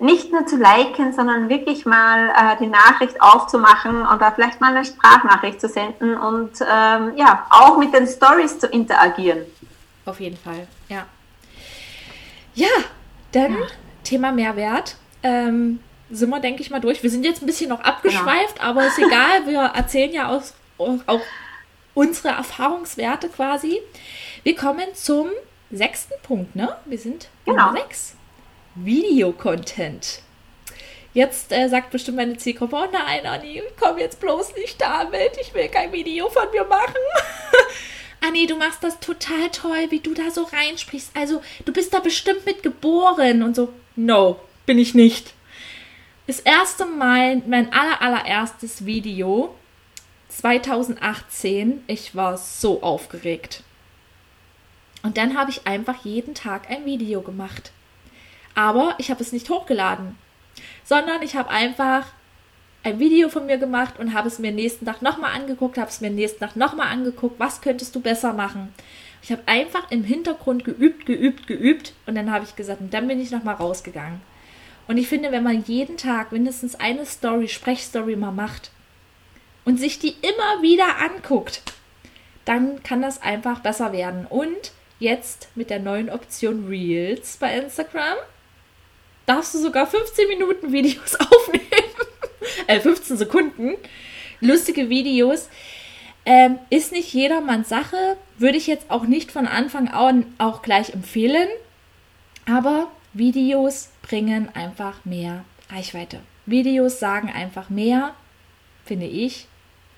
nicht nur zu liken, sondern wirklich mal äh, die Nachricht aufzumachen oder vielleicht mal eine Sprachnachricht zu senden und ähm, ja, auch mit den Stories zu interagieren. Auf jeden Fall, ja. Ja, dann ja. Thema Mehrwert. Ähm, sind wir, denke ich mal, durch. Wir sind jetzt ein bisschen noch abgeschweift, genau. aber ist egal. Wir erzählen ja aus, auch unsere Erfahrungswerte quasi. Wir kommen zum sechsten Punkt, ne? Wir sind genau. Sechs. Videocontent. Jetzt äh, sagt bestimmt meine Zielgruppe, oh nein, Anni, komm jetzt bloß nicht damit, ich will kein Video von mir machen. Anni, du machst das total toll, wie du da so reinsprichst. Also, du bist da bestimmt mit geboren und so. No, bin ich nicht. Das erste Mal, mein aller, allererstes Video 2018, ich war so aufgeregt. Und dann habe ich einfach jeden Tag ein Video gemacht. Aber ich habe es nicht hochgeladen sondern ich habe einfach ein Video von mir gemacht und habe es mir nächsten Tag nochmal angeguckt, habe es mir nächsten Tag nochmal angeguckt, was könntest du besser machen. Ich habe einfach im Hintergrund geübt, geübt, geübt und dann habe ich gesagt, und dann bin ich nochmal rausgegangen. Und ich finde, wenn man jeden Tag mindestens eine Story, Sprechstory mal macht und sich die immer wieder anguckt, dann kann das einfach besser werden. Und jetzt mit der neuen Option Reels bei Instagram darfst du sogar 15 Minuten Videos aufnehmen. äh, 15 Sekunden. Lustige Videos. Ähm, ist nicht jedermanns Sache. Würde ich jetzt auch nicht von Anfang an auch gleich empfehlen. Aber Videos bringen einfach mehr Reichweite. Videos sagen einfach mehr, finde ich,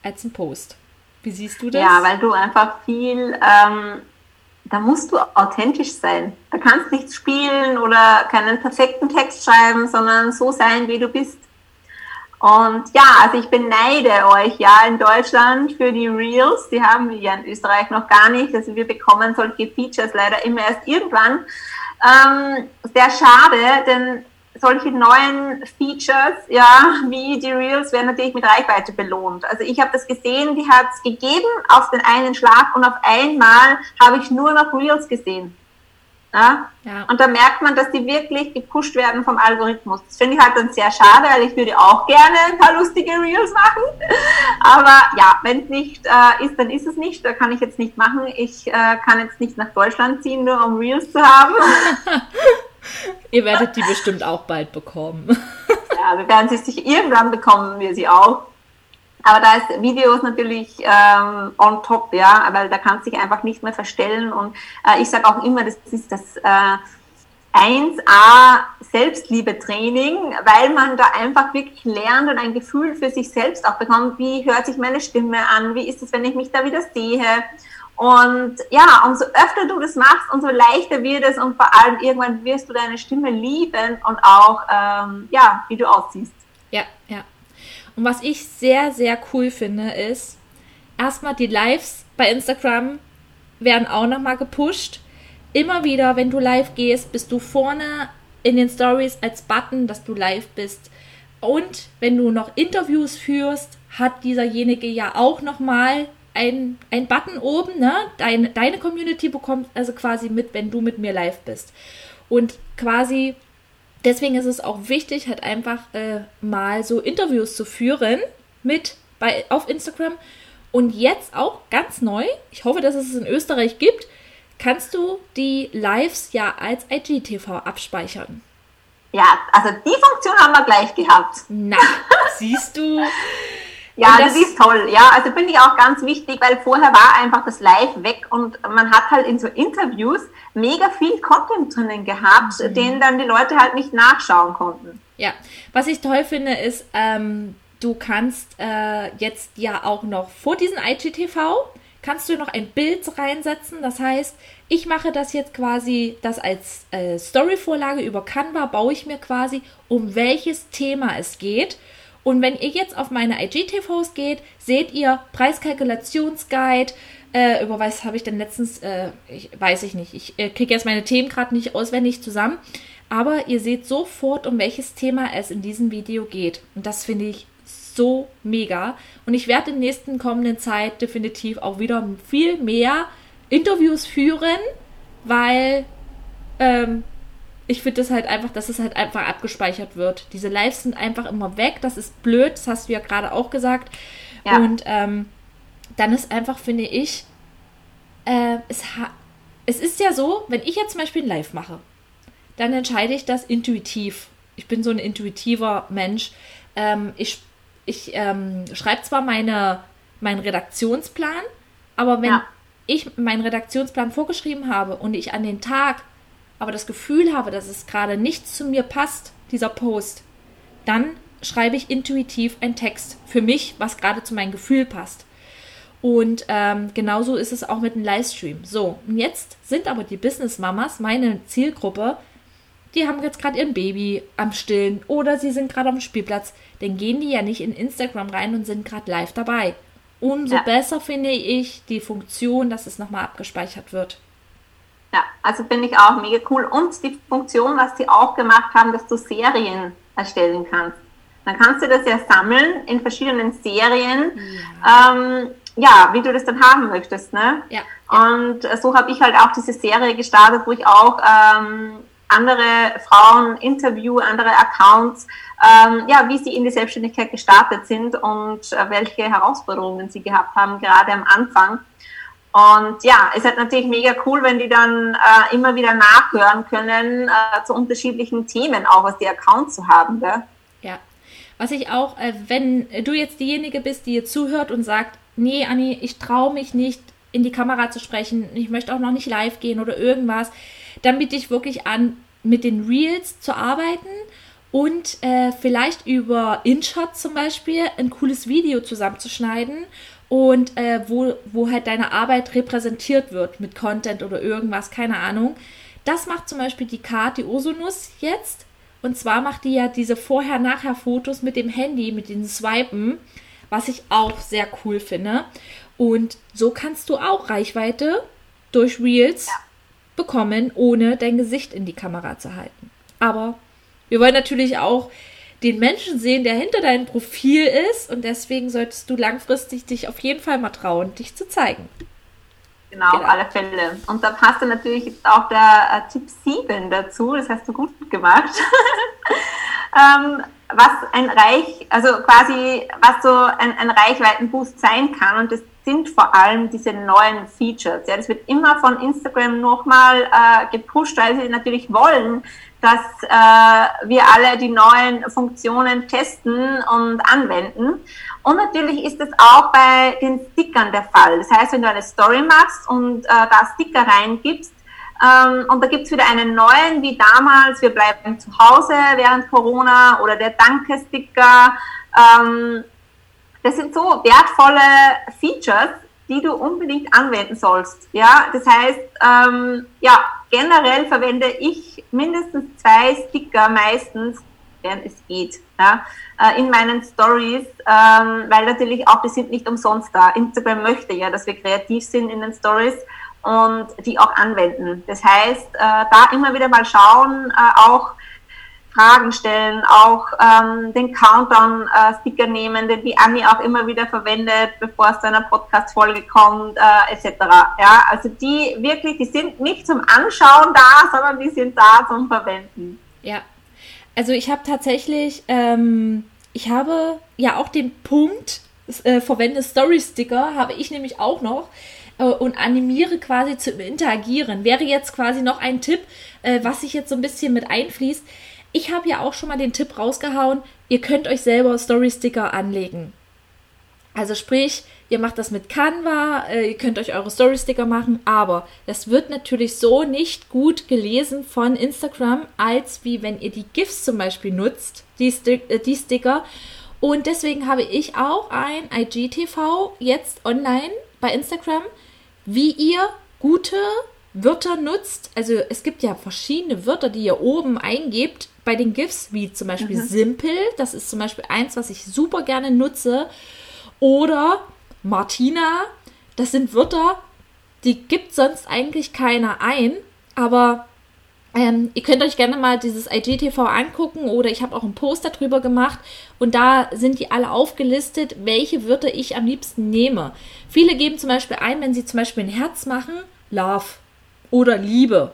als ein Post. Wie siehst du das? Ja, weil du einfach viel ähm, da musst du authentisch sein. Da kannst nicht spielen oder keinen perfekten Text schreiben, sondern so sein, wie du bist. Und ja, also ich beneide euch ja in Deutschland für die Reels. Die haben wir ja in Österreich noch gar nicht. Also wir bekommen solche Features leider immer erst irgendwann. Ähm, sehr schade, denn solche neuen Features, ja, wie die Reels, werden natürlich mit Reichweite belohnt. Also ich habe das gesehen, die hat es gegeben auf den einen Schlag und auf einmal habe ich nur noch Reels gesehen. Ja? ja? Und da merkt man, dass die wirklich gepusht werden vom Algorithmus. Das finde ich halt dann sehr schade, weil ich würde auch gerne ein paar lustige Reels machen. Aber ja, wenn es nicht äh, ist, dann ist es nicht. Da kann ich jetzt nicht machen. Ich äh, kann jetzt nicht nach Deutschland ziehen, nur um Reels zu haben. Ihr werdet die bestimmt auch bald bekommen. ja, wir werden sie sich irgendwann bekommen, wir sie auch. Aber da ist Videos natürlich ähm, on top, ja, weil da kannst du dich einfach nicht mehr verstellen. Und äh, ich sage auch immer, das ist das äh, 1A Selbstliebe-Training, weil man da einfach wirklich lernt und ein Gefühl für sich selbst auch bekommt, wie hört sich meine Stimme an, wie ist es, wenn ich mich da wieder sehe. Und ja, umso öfter du das machst, umso leichter wird es und vor allem irgendwann wirst du deine Stimme lieben und auch, ähm, ja, wie du aussiehst. Ja, ja. Und was ich sehr, sehr cool finde, ist, erstmal die Lives bei Instagram werden auch nochmal gepusht. Immer wieder, wenn du live gehst, bist du vorne in den Stories als Button, dass du live bist. Und wenn du noch Interviews führst, hat dieserjenige ja auch nochmal ein, ein Button oben, ne? Deine, deine Community bekommt also quasi mit, wenn du mit mir live bist. Und quasi, deswegen ist es auch wichtig, halt einfach äh, mal so Interviews zu führen mit bei, auf Instagram. Und jetzt auch ganz neu, ich hoffe, dass es es in Österreich gibt, kannst du die Lives ja als IGTV abspeichern. Ja, also die Funktion haben wir gleich gehabt. Na, siehst du. Ja, das, das, ist toll. Ja, also finde ich auch ganz wichtig, weil vorher war einfach das Live weg und man hat halt in so Interviews mega viel Content drinnen gehabt, mhm. den dann die Leute halt nicht nachschauen konnten. Ja, was ich toll finde, ist, ähm, du kannst äh, jetzt ja auch noch vor diesem IGTV kannst du noch ein Bild reinsetzen. Das heißt, ich mache das jetzt quasi, das als äh, Story-Vorlage über Canva baue ich mir quasi, um welches Thema es geht. Und wenn ihr jetzt auf meine IGTVs geht, seht ihr Preiskalkulationsguide. Äh, über was habe ich denn letztens, äh, ich, weiß ich nicht. Ich äh, kriege jetzt meine Themen gerade nicht auswendig zusammen. Aber ihr seht sofort, um welches Thema es in diesem Video geht. Und das finde ich so mega. Und ich werde in der nächsten kommenden Zeit definitiv auch wieder viel mehr Interviews führen, weil ähm, ich finde das halt einfach, dass es halt einfach abgespeichert wird. Diese Lives sind einfach immer weg. Das ist blöd, das hast du ja gerade auch gesagt. Ja. Und ähm, dann ist einfach, finde ich, äh, es, es ist ja so, wenn ich jetzt zum Beispiel ein Live mache, dann entscheide ich das intuitiv. Ich bin so ein intuitiver Mensch. Ähm, ich ich ähm, schreibe zwar meine, meinen Redaktionsplan, aber wenn ja. ich meinen Redaktionsplan vorgeschrieben habe und ich an den Tag aber das Gefühl habe, dass es gerade nicht zu mir passt, dieser Post, dann schreibe ich intuitiv einen Text für mich, was gerade zu meinem Gefühl passt. Und ähm, genauso ist es auch mit dem Livestream. So, und jetzt sind aber die Business Mamas, meine Zielgruppe, die haben jetzt gerade ihr Baby am Stillen oder sie sind gerade am Spielplatz. Dann gehen die ja nicht in Instagram rein und sind gerade live dabei. Umso ja. besser finde ich die Funktion, dass es nochmal abgespeichert wird. Ja, also finde ich auch mega cool. Und die Funktion, was sie auch gemacht haben, dass du Serien erstellen kannst. Dann kannst du das ja sammeln in verschiedenen Serien. Ja. Ähm, ja, wie du das dann haben möchtest. Ne? Ja. Und so habe ich halt auch diese Serie gestartet, wo ich auch ähm, andere Frauen interview, andere Accounts, ähm, ja, wie sie in die Selbstständigkeit gestartet sind und äh, welche Herausforderungen sie gehabt haben, gerade am Anfang. Und ja, es ist natürlich mega cool, wenn die dann äh, immer wieder nachhören können äh, zu unterschiedlichen Themen, auch was die Accounts zu haben. Gell? Ja, was ich auch, äh, wenn du jetzt diejenige bist, die ihr zuhört und sagt, nee, Anni, ich traue mich nicht, in die Kamera zu sprechen, ich möchte auch noch nicht live gehen oder irgendwas, dann biete ich wirklich an, mit den Reels zu arbeiten und äh, vielleicht über InShot zum Beispiel ein cooles Video zusammenzuschneiden und äh, wo, wo halt deine Arbeit repräsentiert wird mit Content oder irgendwas, keine Ahnung. Das macht zum Beispiel die Kati Osonus jetzt. Und zwar macht die ja diese Vorher-Nachher-Fotos mit dem Handy, mit den Swipen, was ich auch sehr cool finde. Und so kannst du auch Reichweite durch Reels bekommen, ohne dein Gesicht in die Kamera zu halten. Aber wir wollen natürlich auch den Menschen sehen, der hinter deinem Profil ist. Und deswegen solltest du langfristig dich auf jeden Fall mal trauen, dich zu zeigen. Genau, genau. auf alle Fälle. Und da passt dann natürlich jetzt auch der äh, Tipp 7 dazu. Das hast du gut gemacht. ähm, was ein Reich, also quasi, was so ein, ein Reichweitenboost sein kann. Und das sind vor allem diese neuen Features. Ja, das wird immer von Instagram nochmal äh, gepusht, weil sie natürlich wollen, dass äh, wir alle die neuen Funktionen testen und anwenden. Und natürlich ist es auch bei den Stickern der Fall. Das heißt, wenn du eine Story machst und äh, da Sticker reingibst, ähm, und da gibt's wieder einen neuen, wie damals, wir bleiben zu Hause während Corona oder der Danke-Sticker. Ähm, das sind so wertvolle Features, die du unbedingt anwenden sollst. Ja, das heißt, ähm, ja, generell verwende ich mindestens zwei Sticker meistens, wenn es geht, ja, äh, in meinen Stories, ähm, weil natürlich auch die sind nicht umsonst da. Instagram möchte ja, dass wir kreativ sind in den Stories und die auch anwenden. Das heißt, äh, da immer wieder mal schauen, äh, auch Fragen stellen, auch ähm, den Countdown-Sticker äh, nehmen, den die Anni auch immer wieder verwendet, bevor es zu einer Podcast-Folge kommt, äh, etc. Ja, also die wirklich, die sind nicht zum Anschauen da, sondern die sind da zum Verwenden. Ja, also ich habe tatsächlich, ähm, ich habe ja auch den Punkt, äh, verwende Story-Sticker, habe ich nämlich auch noch äh, und animiere quasi zu interagieren. Wäre jetzt quasi noch ein Tipp, äh, was sich jetzt so ein bisschen mit einfließt. Ich habe ja auch schon mal den Tipp rausgehauen, ihr könnt euch selber Story-Sticker anlegen. Also sprich, ihr macht das mit Canva, äh, ihr könnt euch eure Story-Sticker machen, aber das wird natürlich so nicht gut gelesen von Instagram, als wie wenn ihr die GIFs zum Beispiel nutzt, die, äh, die Sticker. Und deswegen habe ich auch ein IGTV jetzt online bei Instagram, wie ihr gute Wörter nutzt. Also es gibt ja verschiedene Wörter, die ihr oben eingebt bei den GIFs, wie zum Beispiel mhm. simpel. Das ist zum Beispiel eins, was ich super gerne nutze. Oder Martina. Das sind Wörter, die gibt sonst eigentlich keiner ein. Aber ähm, ihr könnt euch gerne mal dieses IGTV angucken oder ich habe auch einen Poster drüber gemacht und da sind die alle aufgelistet, welche Wörter ich am liebsten nehme. Viele geben zum Beispiel ein, wenn sie zum Beispiel ein Herz machen, Love oder Liebe.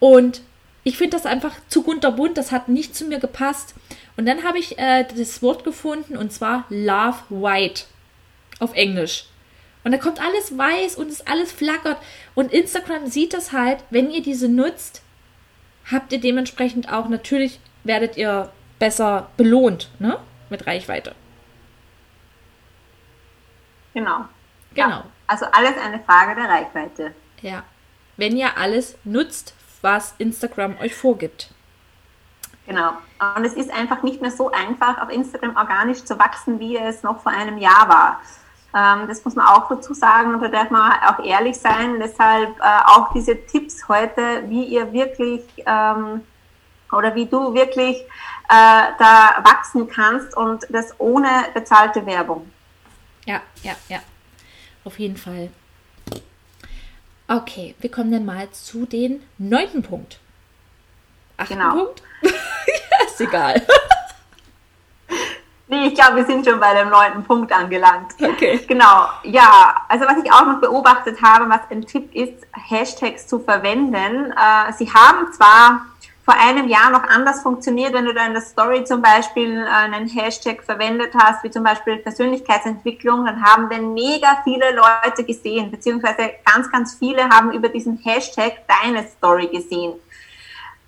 Und ich finde das einfach zu kunterbunt, das hat nicht zu mir gepasst. Und dann habe ich äh, das Wort gefunden und zwar Love White auf Englisch. Und da kommt alles weiß und es alles flackert. Und Instagram sieht das halt, wenn ihr diese nutzt, habt ihr dementsprechend auch natürlich werdet ihr besser belohnt, ne? Mit Reichweite. Genau. Genau. Ja, also alles eine Frage der Reichweite. Ja. Wenn ihr alles nutzt, was Instagram euch vorgibt. Genau. Und es ist einfach nicht mehr so einfach, auf Instagram organisch zu wachsen, wie es noch vor einem Jahr war. Ähm, das muss man auch dazu sagen und da darf man auch ehrlich sein. Deshalb äh, auch diese Tipps heute, wie ihr wirklich ähm, oder wie du wirklich äh, da wachsen kannst und das ohne bezahlte Werbung. Ja, ja, ja. Auf jeden Fall. Okay, wir kommen dann mal zu den neunten Punkt. Achten genau. Punkt? ist egal. Nee, ich glaube, wir sind schon bei dem neunten Punkt angelangt. Okay. Genau, ja. Also was ich auch noch beobachtet habe, was ein Tipp ist, Hashtags zu verwenden. Äh, sie haben zwar vor einem Jahr noch anders funktioniert, wenn du da in der Story zum Beispiel äh, einen Hashtag verwendet hast, wie zum Beispiel Persönlichkeitsentwicklung, dann haben den mega viele Leute gesehen, beziehungsweise ganz, ganz viele haben über diesen Hashtag deine Story gesehen.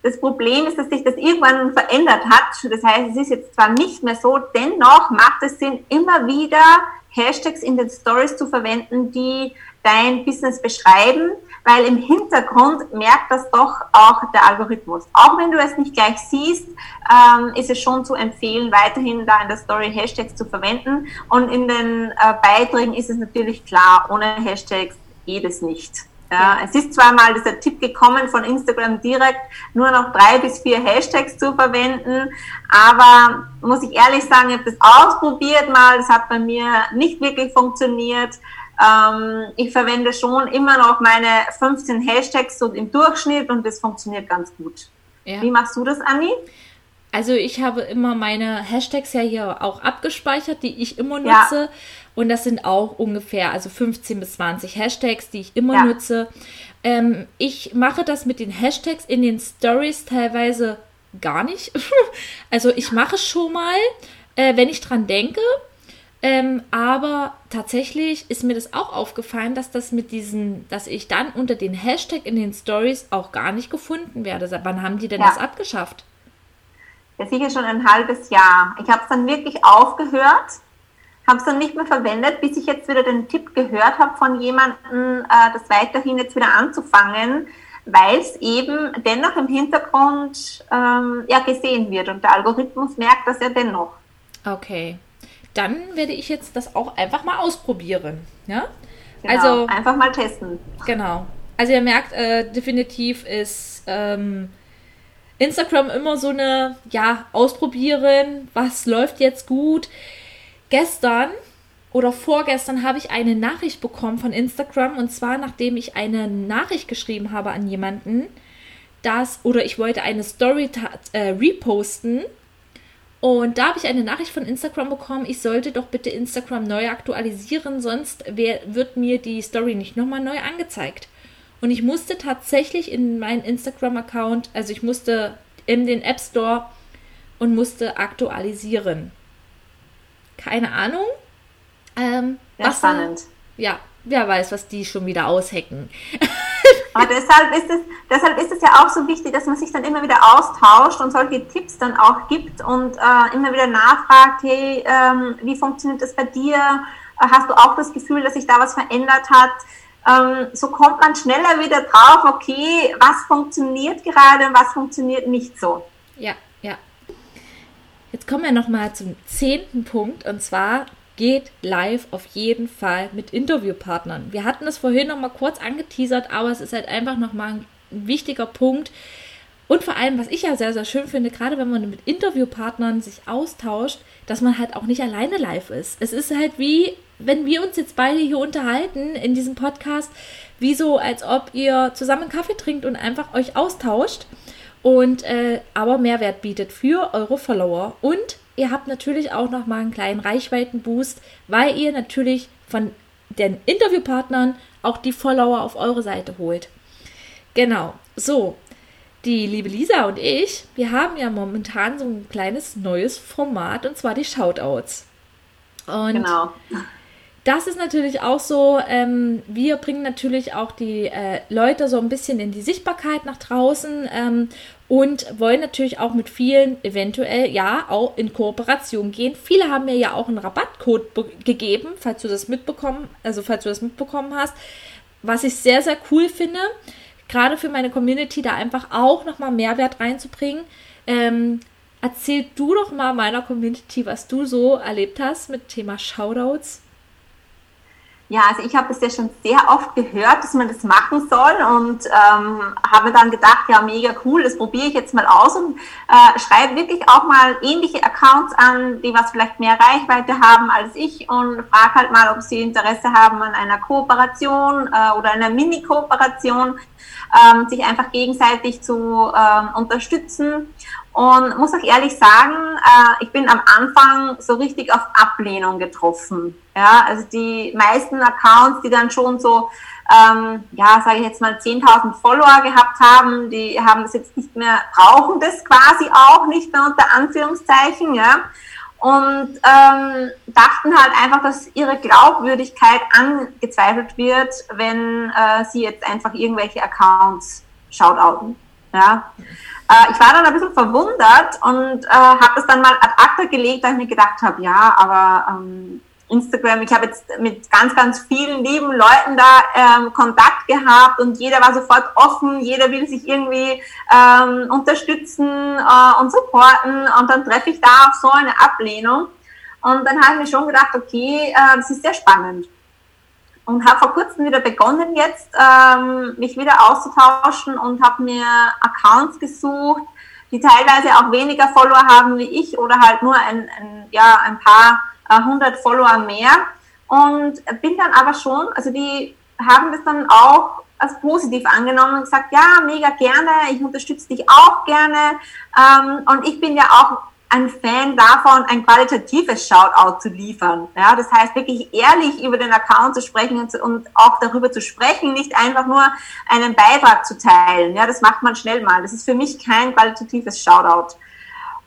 Das Problem ist, dass sich das irgendwann verändert hat. Das heißt, es ist jetzt zwar nicht mehr so, dennoch macht es Sinn, immer wieder Hashtags in den Stories zu verwenden, die dein Business beschreiben, weil im Hintergrund merkt das doch auch der Algorithmus. Auch wenn du es nicht gleich siehst, ähm, ist es schon zu empfehlen, weiterhin da in der Story Hashtags zu verwenden. Und in den äh, Beiträgen ist es natürlich klar, ohne Hashtags geht es nicht. Ja, es ist zwar mal dieser Tipp gekommen von Instagram direkt, nur noch drei bis vier Hashtags zu verwenden, aber muss ich ehrlich sagen, ich habe das ausprobiert mal, das hat bei mir nicht wirklich funktioniert. Ähm, ich verwende schon immer noch meine 15 Hashtags so im Durchschnitt und das funktioniert ganz gut. Ja. Wie machst du das, Anni? Also ich habe immer meine Hashtags ja hier auch abgespeichert, die ich immer nutze. Ja. Und das sind auch ungefähr, also 15 bis 20 Hashtags, die ich immer ja. nutze. Ähm, ich mache das mit den Hashtags in den Stories teilweise gar nicht. also ich mache es schon mal, äh, wenn ich dran denke. Ähm, aber tatsächlich ist mir das auch aufgefallen, dass das mit diesen, dass ich dann unter den Hashtag in den Stories auch gar nicht gefunden werde. Wann haben die denn ja. das abgeschafft? Ja, sicher schon ein halbes Jahr. Ich habe es dann wirklich aufgehört habe es dann nicht mehr verwendet, bis ich jetzt wieder den Tipp gehört habe von jemandem, äh, das weiterhin jetzt wieder anzufangen, weil es eben dennoch im Hintergrund ähm, ja, gesehen wird und der Algorithmus merkt das ja dennoch. Okay, dann werde ich jetzt das auch einfach mal ausprobieren. Ja? Genau, also einfach mal testen. Genau. Also ihr merkt, äh, definitiv ist ähm, Instagram immer so eine, ja, ausprobieren, was läuft jetzt gut Gestern oder vorgestern habe ich eine Nachricht bekommen von Instagram und zwar nachdem ich eine Nachricht geschrieben habe an jemanden, dass oder ich wollte eine Story äh, reposten und da habe ich eine Nachricht von Instagram bekommen, ich sollte doch bitte Instagram neu aktualisieren, sonst wär, wird mir die Story nicht nochmal neu angezeigt. Und ich musste tatsächlich in meinen Instagram-Account, also ich musste in den App Store und musste aktualisieren keine Ahnung. Ähm, ja, was spannend. ja, wer weiß, was die schon wieder aushecken. Aber deshalb ist, es, deshalb ist es ja auch so wichtig, dass man sich dann immer wieder austauscht und solche Tipps dann auch gibt und äh, immer wieder nachfragt, hey, ähm, wie funktioniert das bei dir? Hast du auch das Gefühl, dass sich da was verändert hat? Ähm, so kommt man schneller wieder drauf, okay, was funktioniert gerade und was funktioniert nicht so. Ja, Jetzt kommen wir nochmal zum zehnten Punkt und zwar geht live auf jeden Fall mit Interviewpartnern. Wir hatten das vorhin nochmal kurz angeteasert, aber es ist halt einfach nochmal ein wichtiger Punkt. Und vor allem, was ich ja sehr, sehr schön finde, gerade wenn man mit Interviewpartnern sich austauscht, dass man halt auch nicht alleine live ist. Es ist halt wie, wenn wir uns jetzt beide hier unterhalten in diesem Podcast, wie so, als ob ihr zusammen Kaffee trinkt und einfach euch austauscht und äh, aber Mehrwert bietet für eure Follower. Und ihr habt natürlich auch noch mal einen kleinen Reichweitenboost, weil ihr natürlich von den Interviewpartnern auch die Follower auf eure Seite holt. Genau. So, die liebe Lisa und ich, wir haben ja momentan so ein kleines neues Format und zwar die Shoutouts. Und genau. das ist natürlich auch so, ähm, wir bringen natürlich auch die äh, Leute so ein bisschen in die Sichtbarkeit nach draußen ähm, und wollen natürlich auch mit vielen eventuell ja auch in Kooperation gehen. Viele haben mir ja auch einen Rabattcode gegeben, falls du das mitbekommen, also falls du das mitbekommen hast, was ich sehr sehr cool finde, gerade für meine Community da einfach auch nochmal Mehrwert reinzubringen. Ähm, erzähl du doch mal meiner Community, was du so erlebt hast mit Thema Shoutouts. Ja, also ich habe es ja schon sehr oft gehört, dass man das machen soll und ähm, habe dann gedacht, ja, mega cool, das probiere ich jetzt mal aus und äh, schreibe wirklich auch mal ähnliche Accounts an, die was vielleicht mehr Reichweite haben als ich und frage halt mal, ob sie Interesse haben an einer Kooperation äh, oder einer Mini-Kooperation, ähm, sich einfach gegenseitig zu ähm, unterstützen. Und muss auch ehrlich sagen, äh, ich bin am Anfang so richtig auf Ablehnung getroffen. Ja, also die meisten Accounts, die dann schon so, ähm, ja, sage ich jetzt mal 10.000 Follower gehabt haben, die haben das jetzt nicht mehr, brauchen das quasi auch nicht mehr unter Anführungszeichen, ja. Und ähm, dachten halt einfach, dass ihre Glaubwürdigkeit angezweifelt wird, wenn äh, sie jetzt einfach irgendwelche Accounts shoutouten. Ja. Äh, ich war dann ein bisschen verwundert und äh, habe das dann mal ad acta gelegt, weil ich mir gedacht habe, ja, aber ähm, Instagram, ich habe jetzt mit ganz, ganz vielen lieben Leuten da ähm, Kontakt gehabt und jeder war sofort offen, jeder will sich irgendwie ähm, unterstützen äh, und supporten und dann treffe ich da auf so eine Ablehnung. Und dann habe ich mir schon gedacht, okay, äh, das ist sehr spannend und habe vor kurzem wieder begonnen jetzt, ähm, mich wieder auszutauschen und habe mir Accounts gesucht, die teilweise auch weniger Follower haben wie ich oder halt nur ein, ein ja, ein paar äh, hundert äh, Follower mehr. Und bin dann aber schon, also die haben das dann auch als positiv angenommen und gesagt, ja, mega gerne, ich unterstütze dich auch gerne. Ähm, und ich bin ja auch ein Fan davon, ein qualitatives Shoutout zu liefern. Ja, das heißt wirklich ehrlich über den Account zu sprechen und, und, auch darüber zu sprechen, nicht einfach nur einen Beitrag zu teilen. Ja, das macht man schnell mal. Das ist für mich kein qualitatives Shoutout.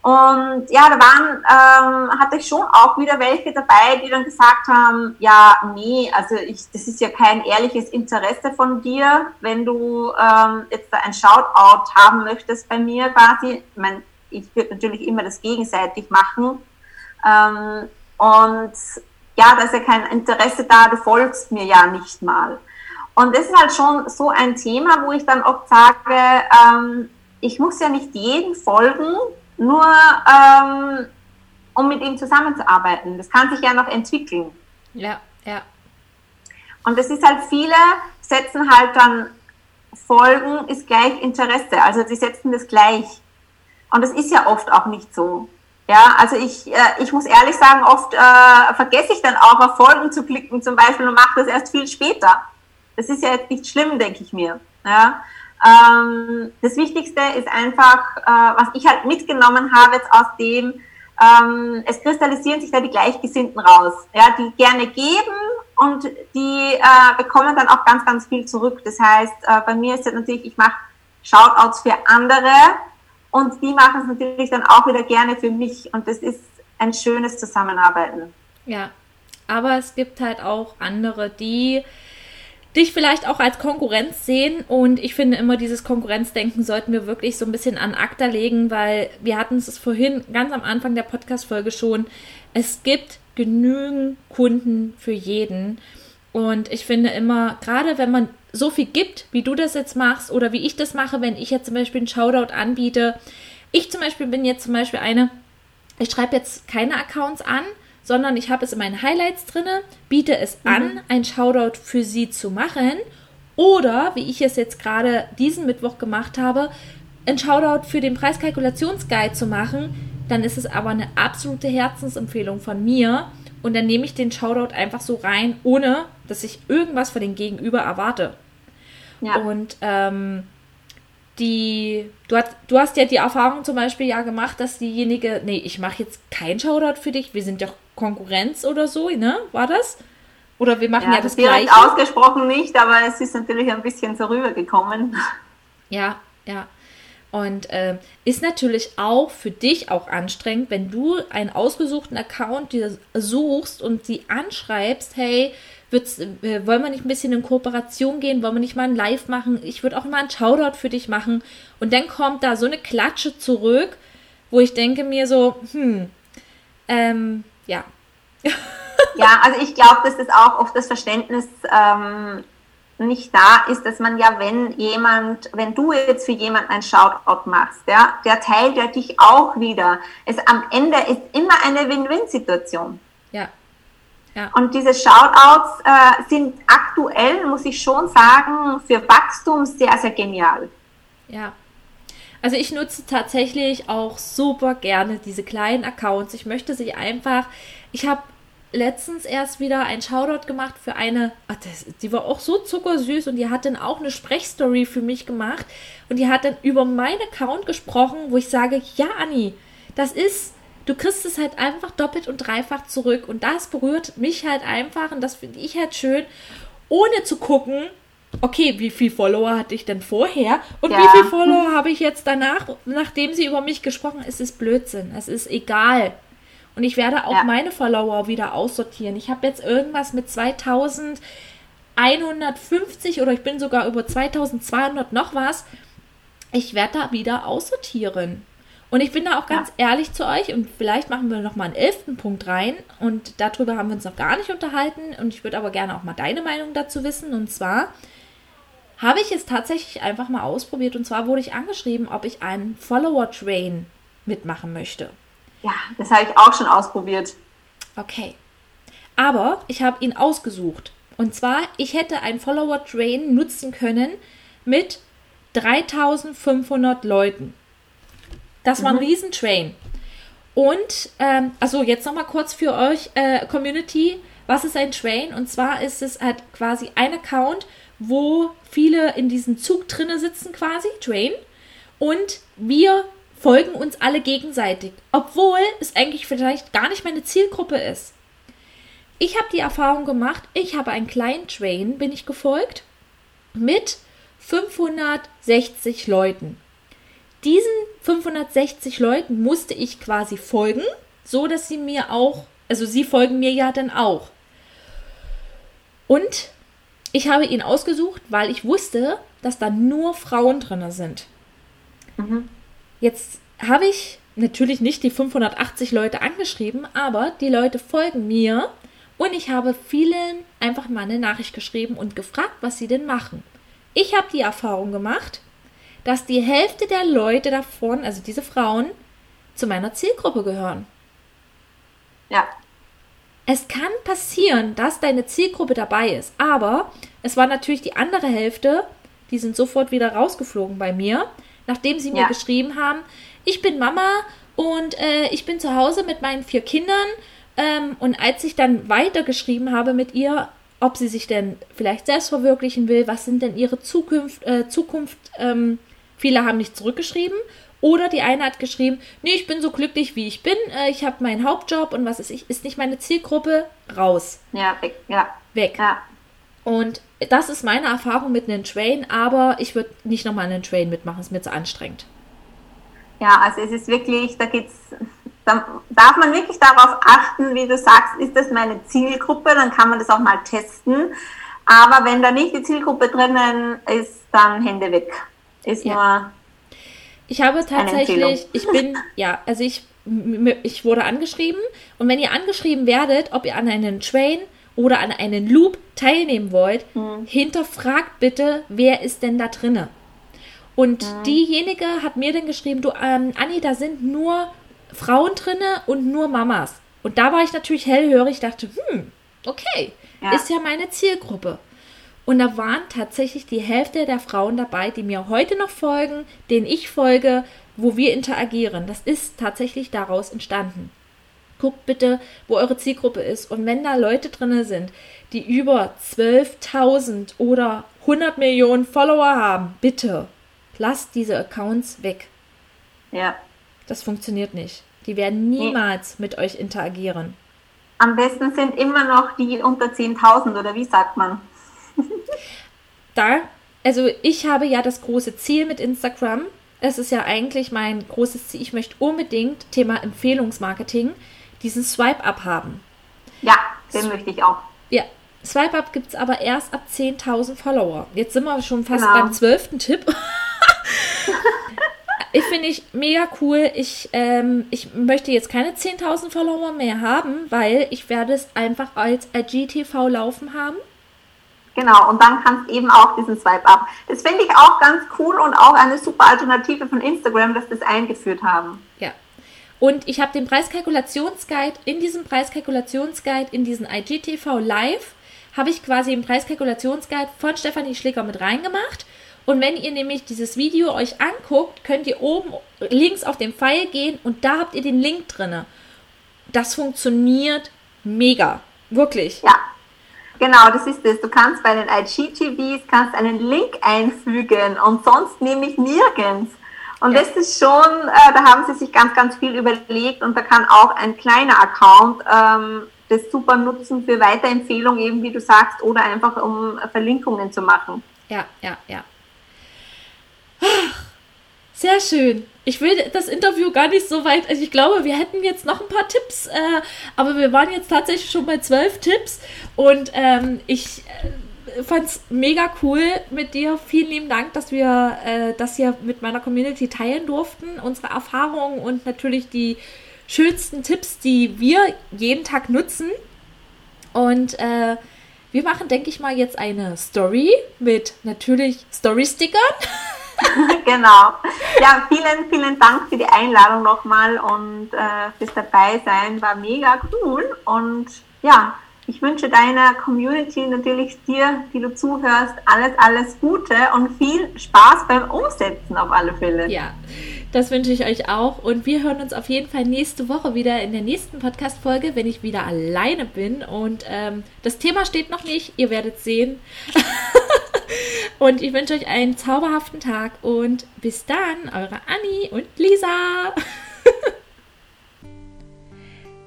Und ja, da waren, ähm, hatte ich schon auch wieder welche dabei, die dann gesagt haben, ja, nee, also ich, das ist ja kein ehrliches Interesse von dir, wenn du ähm, jetzt ein Shoutout haben möchtest bei mir quasi. Ich mein, ich würde natürlich immer das gegenseitig machen. Ähm, und ja, da ist ja kein Interesse da, du folgst mir ja nicht mal. Und das ist halt schon so ein Thema, wo ich dann oft sage, ähm, ich muss ja nicht jeden folgen, nur ähm, um mit ihm zusammenzuarbeiten. Das kann sich ja noch entwickeln. Ja, ja. Und das ist halt, viele setzen halt dann Folgen ist gleich Interesse. Also sie setzen das gleich. Und das ist ja oft auch nicht so. Ja, also ich, äh, ich muss ehrlich sagen, oft äh, vergesse ich dann auch auf Folgen zu klicken zum Beispiel und mache das erst viel später. Das ist ja jetzt nicht schlimm, denke ich mir. Ja, ähm, das Wichtigste ist einfach, äh, was ich halt mitgenommen habe jetzt aus dem, ähm, es kristallisieren sich da die Gleichgesinnten raus, ja, die gerne geben und die äh, bekommen dann auch ganz, ganz viel zurück. Das heißt, äh, bei mir ist es natürlich, ich mache Shoutouts für andere, und die machen es natürlich dann auch wieder gerne für mich. Und das ist ein schönes Zusammenarbeiten. Ja, aber es gibt halt auch andere, die dich vielleicht auch als Konkurrenz sehen. Und ich finde immer, dieses Konkurrenzdenken sollten wir wirklich so ein bisschen an ACTA legen, weil wir hatten es vorhin ganz am Anfang der Podcast-Folge schon. Es gibt genügend Kunden für jeden. Und ich finde immer, gerade wenn man so viel gibt, wie du das jetzt machst oder wie ich das mache, wenn ich jetzt zum Beispiel einen Shoutout anbiete. Ich zum Beispiel bin jetzt zum Beispiel eine, ich schreibe jetzt keine Accounts an, sondern ich habe es in meinen Highlights drin, biete es mhm. an, ein Shoutout für sie zu machen. Oder, wie ich es jetzt gerade diesen Mittwoch gemacht habe, ein Shoutout für den Preiskalkulationsguide zu machen. Dann ist es aber eine absolute Herzensempfehlung von mir. Und dann nehme ich den Shoutout einfach so rein, ohne dass ich irgendwas von den Gegenüber erwarte. Ja. Und ähm, die, du hast, du hast ja die Erfahrung zum Beispiel ja gemacht, dass diejenige, nee, ich mache jetzt kein Shoutout für dich, wir sind ja Konkurrenz oder so, ne? War das? Oder wir machen ja, ja das direkt Gleiche. ausgesprochen nicht, aber es ist natürlich ein bisschen so rübergekommen. Ja, ja. Und äh, ist natürlich auch für dich auch anstrengend, wenn du einen ausgesuchten Account dir suchst und sie anschreibst, hey, äh, wollen wir nicht ein bisschen in Kooperation gehen? Wollen wir nicht mal ein Live machen? Ich würde auch mal einen Shoutout für dich machen. Und dann kommt da so eine Klatsche zurück, wo ich denke mir so, hm, ähm, ja. ja, also ich glaube, das auch oft das Verständnis ähm, nicht da ist, dass man ja, wenn jemand, wenn du jetzt für jemanden ein Shoutout machst, ja, der teilt ja dich auch wieder. Es am Ende ist immer eine Win-Win-Situation. Ja. ja. Und diese Shoutouts äh, sind aktuell, muss ich schon sagen, für Wachstum sehr, sehr genial. Ja. Also ich nutze tatsächlich auch super gerne diese kleinen Accounts. Ich möchte sie einfach, ich habe letztens erst wieder ein Shoutout gemacht für eine, ach, das, die war auch so zuckersüß und die hat dann auch eine Sprechstory für mich gemacht und die hat dann über meinen Account gesprochen, wo ich sage, ja Anni, das ist, du kriegst es halt einfach doppelt und dreifach zurück und das berührt mich halt einfach und das finde ich halt schön, ohne zu gucken, okay, wie viel Follower hatte ich denn vorher und ja. wie viel Follower habe ich jetzt danach, nachdem sie über mich gesprochen, ist es Blödsinn, es ist egal. Und ich werde auch ja. meine Follower wieder aussortieren. Ich habe jetzt irgendwas mit 2150 oder ich bin sogar über 2200 noch was. Ich werde da wieder aussortieren. Und ich bin da auch ganz ja. ehrlich zu euch und vielleicht machen wir noch mal einen elften Punkt rein und darüber haben wir uns noch gar nicht unterhalten und ich würde aber gerne auch mal deine Meinung dazu wissen und zwar habe ich es tatsächlich einfach mal ausprobiert und zwar wurde ich angeschrieben, ob ich einen Follower Train mitmachen möchte. Ja, das habe ich auch schon ausprobiert. Okay. Aber ich habe ihn ausgesucht. Und zwar, ich hätte ein Follower-Train nutzen können mit 3500 Leuten. Das war ein mhm. Riesentrain. Und, ähm, also jetzt nochmal kurz für euch, äh, Community, was ist ein Train? Und zwar ist es halt quasi ein Account, wo viele in diesem Zug drinne sitzen quasi, Train. Und wir folgen uns alle gegenseitig, obwohl es eigentlich vielleicht gar nicht meine Zielgruppe ist. Ich habe die Erfahrung gemacht, ich habe einen kleinen Train, bin ich gefolgt, mit 560 Leuten. Diesen 560 Leuten musste ich quasi folgen, so dass sie mir auch, also sie folgen mir ja dann auch. Und ich habe ihn ausgesucht, weil ich wusste, dass da nur Frauen drin sind. Mhm. Jetzt habe ich natürlich nicht die 580 Leute angeschrieben, aber die Leute folgen mir und ich habe vielen einfach mal eine Nachricht geschrieben und gefragt, was sie denn machen. Ich habe die Erfahrung gemacht, dass die Hälfte der Leute davon, also diese Frauen, zu meiner Zielgruppe gehören. Ja. Es kann passieren, dass deine Zielgruppe dabei ist, aber es war natürlich die andere Hälfte, die sind sofort wieder rausgeflogen bei mir, nachdem sie mir ja. geschrieben haben, ich bin Mama und äh, ich bin zu Hause mit meinen vier Kindern. Ähm, und als ich dann weitergeschrieben habe mit ihr, ob sie sich denn vielleicht selbst verwirklichen will, was sind denn ihre Zukunft, äh, Zukunft ähm, viele haben nicht zurückgeschrieben. Oder die eine hat geschrieben, nee, ich bin so glücklich, wie ich bin, äh, ich habe meinen Hauptjob und was ist ich, ist nicht meine Zielgruppe, raus. Ja, weg, ja. Weg. Ja. Und das ist meine Erfahrung mit einem Train, aber ich würde nicht nochmal einen Train mitmachen, ist mir zu anstrengend. Ja, also es ist wirklich, da geht's, da darf man wirklich darauf achten, wie du sagst, ist das meine Zielgruppe, dann kann man das auch mal testen. Aber wenn da nicht die Zielgruppe drinnen ist, dann Hände weg. Ist ja. nur. Ich habe tatsächlich, ich bin, ja, also ich, ich wurde angeschrieben und wenn ihr angeschrieben werdet, ob ihr an einen Train oder an einen Loop teilnehmen wollt, mhm. hinterfragt bitte, wer ist denn da drinne. Und mhm. diejenige hat mir dann geschrieben, du, ähm, Anni, da sind nur Frauen drinne und nur Mamas. Und da war ich natürlich hellhörig, dachte, hm, okay, ja. ist ja meine Zielgruppe. Und da waren tatsächlich die Hälfte der Frauen dabei, die mir heute noch folgen, denen ich folge, wo wir interagieren. Das ist tatsächlich daraus entstanden. Guckt bitte, wo eure Zielgruppe ist. Und wenn da Leute drinne sind, die über 12.000 oder 100 Millionen Follower haben, bitte lasst diese Accounts weg. Ja. Das funktioniert nicht. Die werden niemals nee. mit euch interagieren. Am besten sind immer noch die unter 10.000 oder wie sagt man? da, also ich habe ja das große Ziel mit Instagram, es ist ja eigentlich mein großes Ziel, ich möchte unbedingt Thema Empfehlungsmarketing diesen Swipe-Up haben. Ja, den möchte ich auch. Ja, Swipe-Up gibt es aber erst ab 10.000 Follower. Jetzt sind wir schon fast genau. beim zwölften Tipp. ich finde ich mega cool. Ich, ähm, ich möchte jetzt keine 10.000 Follower mehr haben, weil ich werde es einfach als IGTV laufen haben. Genau, und dann kannst du eben auch diesen Swipe-Up. Das finde ich auch ganz cool und auch eine super Alternative von Instagram, dass das eingeführt haben. Ja. Und ich habe den Preiskalkulationsguide, in diesem Preiskalkulationsguide, in diesen IGTV Live, habe ich quasi den Preiskalkulationsguide von Stefanie Schläger mit reingemacht. Und wenn ihr nämlich dieses Video euch anguckt, könnt ihr oben links auf den Pfeil gehen und da habt ihr den Link drin. Das funktioniert mega. Wirklich. Ja. Genau, das ist es. Du kannst bei den IGTVs kannst einen Link einfügen und sonst nämlich nirgends. Und ja. das ist schon, äh, da haben sie sich ganz, ganz viel überlegt und da kann auch ein kleiner Account ähm, das super nutzen für Weiterempfehlungen, eben wie du sagst, oder einfach um Verlinkungen zu machen. Ja, ja, ja. Sehr schön. Ich will das Interview gar nicht so weit. Also ich glaube, wir hätten jetzt noch ein paar Tipps, äh, aber wir waren jetzt tatsächlich schon bei zwölf Tipps und ähm, ich äh, fand es mega cool mit dir. Vielen lieben Dank, dass wir äh, das hier mit meiner Community teilen durften, unsere Erfahrungen und natürlich die schönsten Tipps, die wir jeden Tag nutzen. Und äh, wir machen, denke ich mal, jetzt eine Story mit natürlich Story-Stickern. genau. Ja, vielen, vielen Dank für die Einladung nochmal und äh, fürs Dabeisein. War mega cool. Und ja, ich wünsche deiner Community natürlich dir, die du zuhörst, alles, alles Gute und viel Spaß beim Umsetzen auf alle Fälle. Ja, das wünsche ich euch auch. Und wir hören uns auf jeden Fall nächste Woche wieder in der nächsten Podcast-Folge, wenn ich wieder alleine bin. Und ähm, das Thema steht noch nicht, ihr werdet sehen. und ich wünsche euch einen zauberhaften Tag und bis dann, eure Anni und Lisa.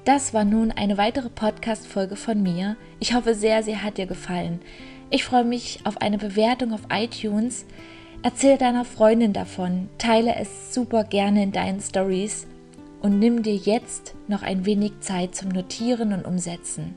Das war nun eine weitere Podcast-Folge von mir. Ich hoffe sehr, sie hat dir gefallen. Ich freue mich auf eine Bewertung auf iTunes. Erzähl deiner Freundin davon, teile es super gerne in deinen Stories und nimm dir jetzt noch ein wenig Zeit zum Notieren und Umsetzen.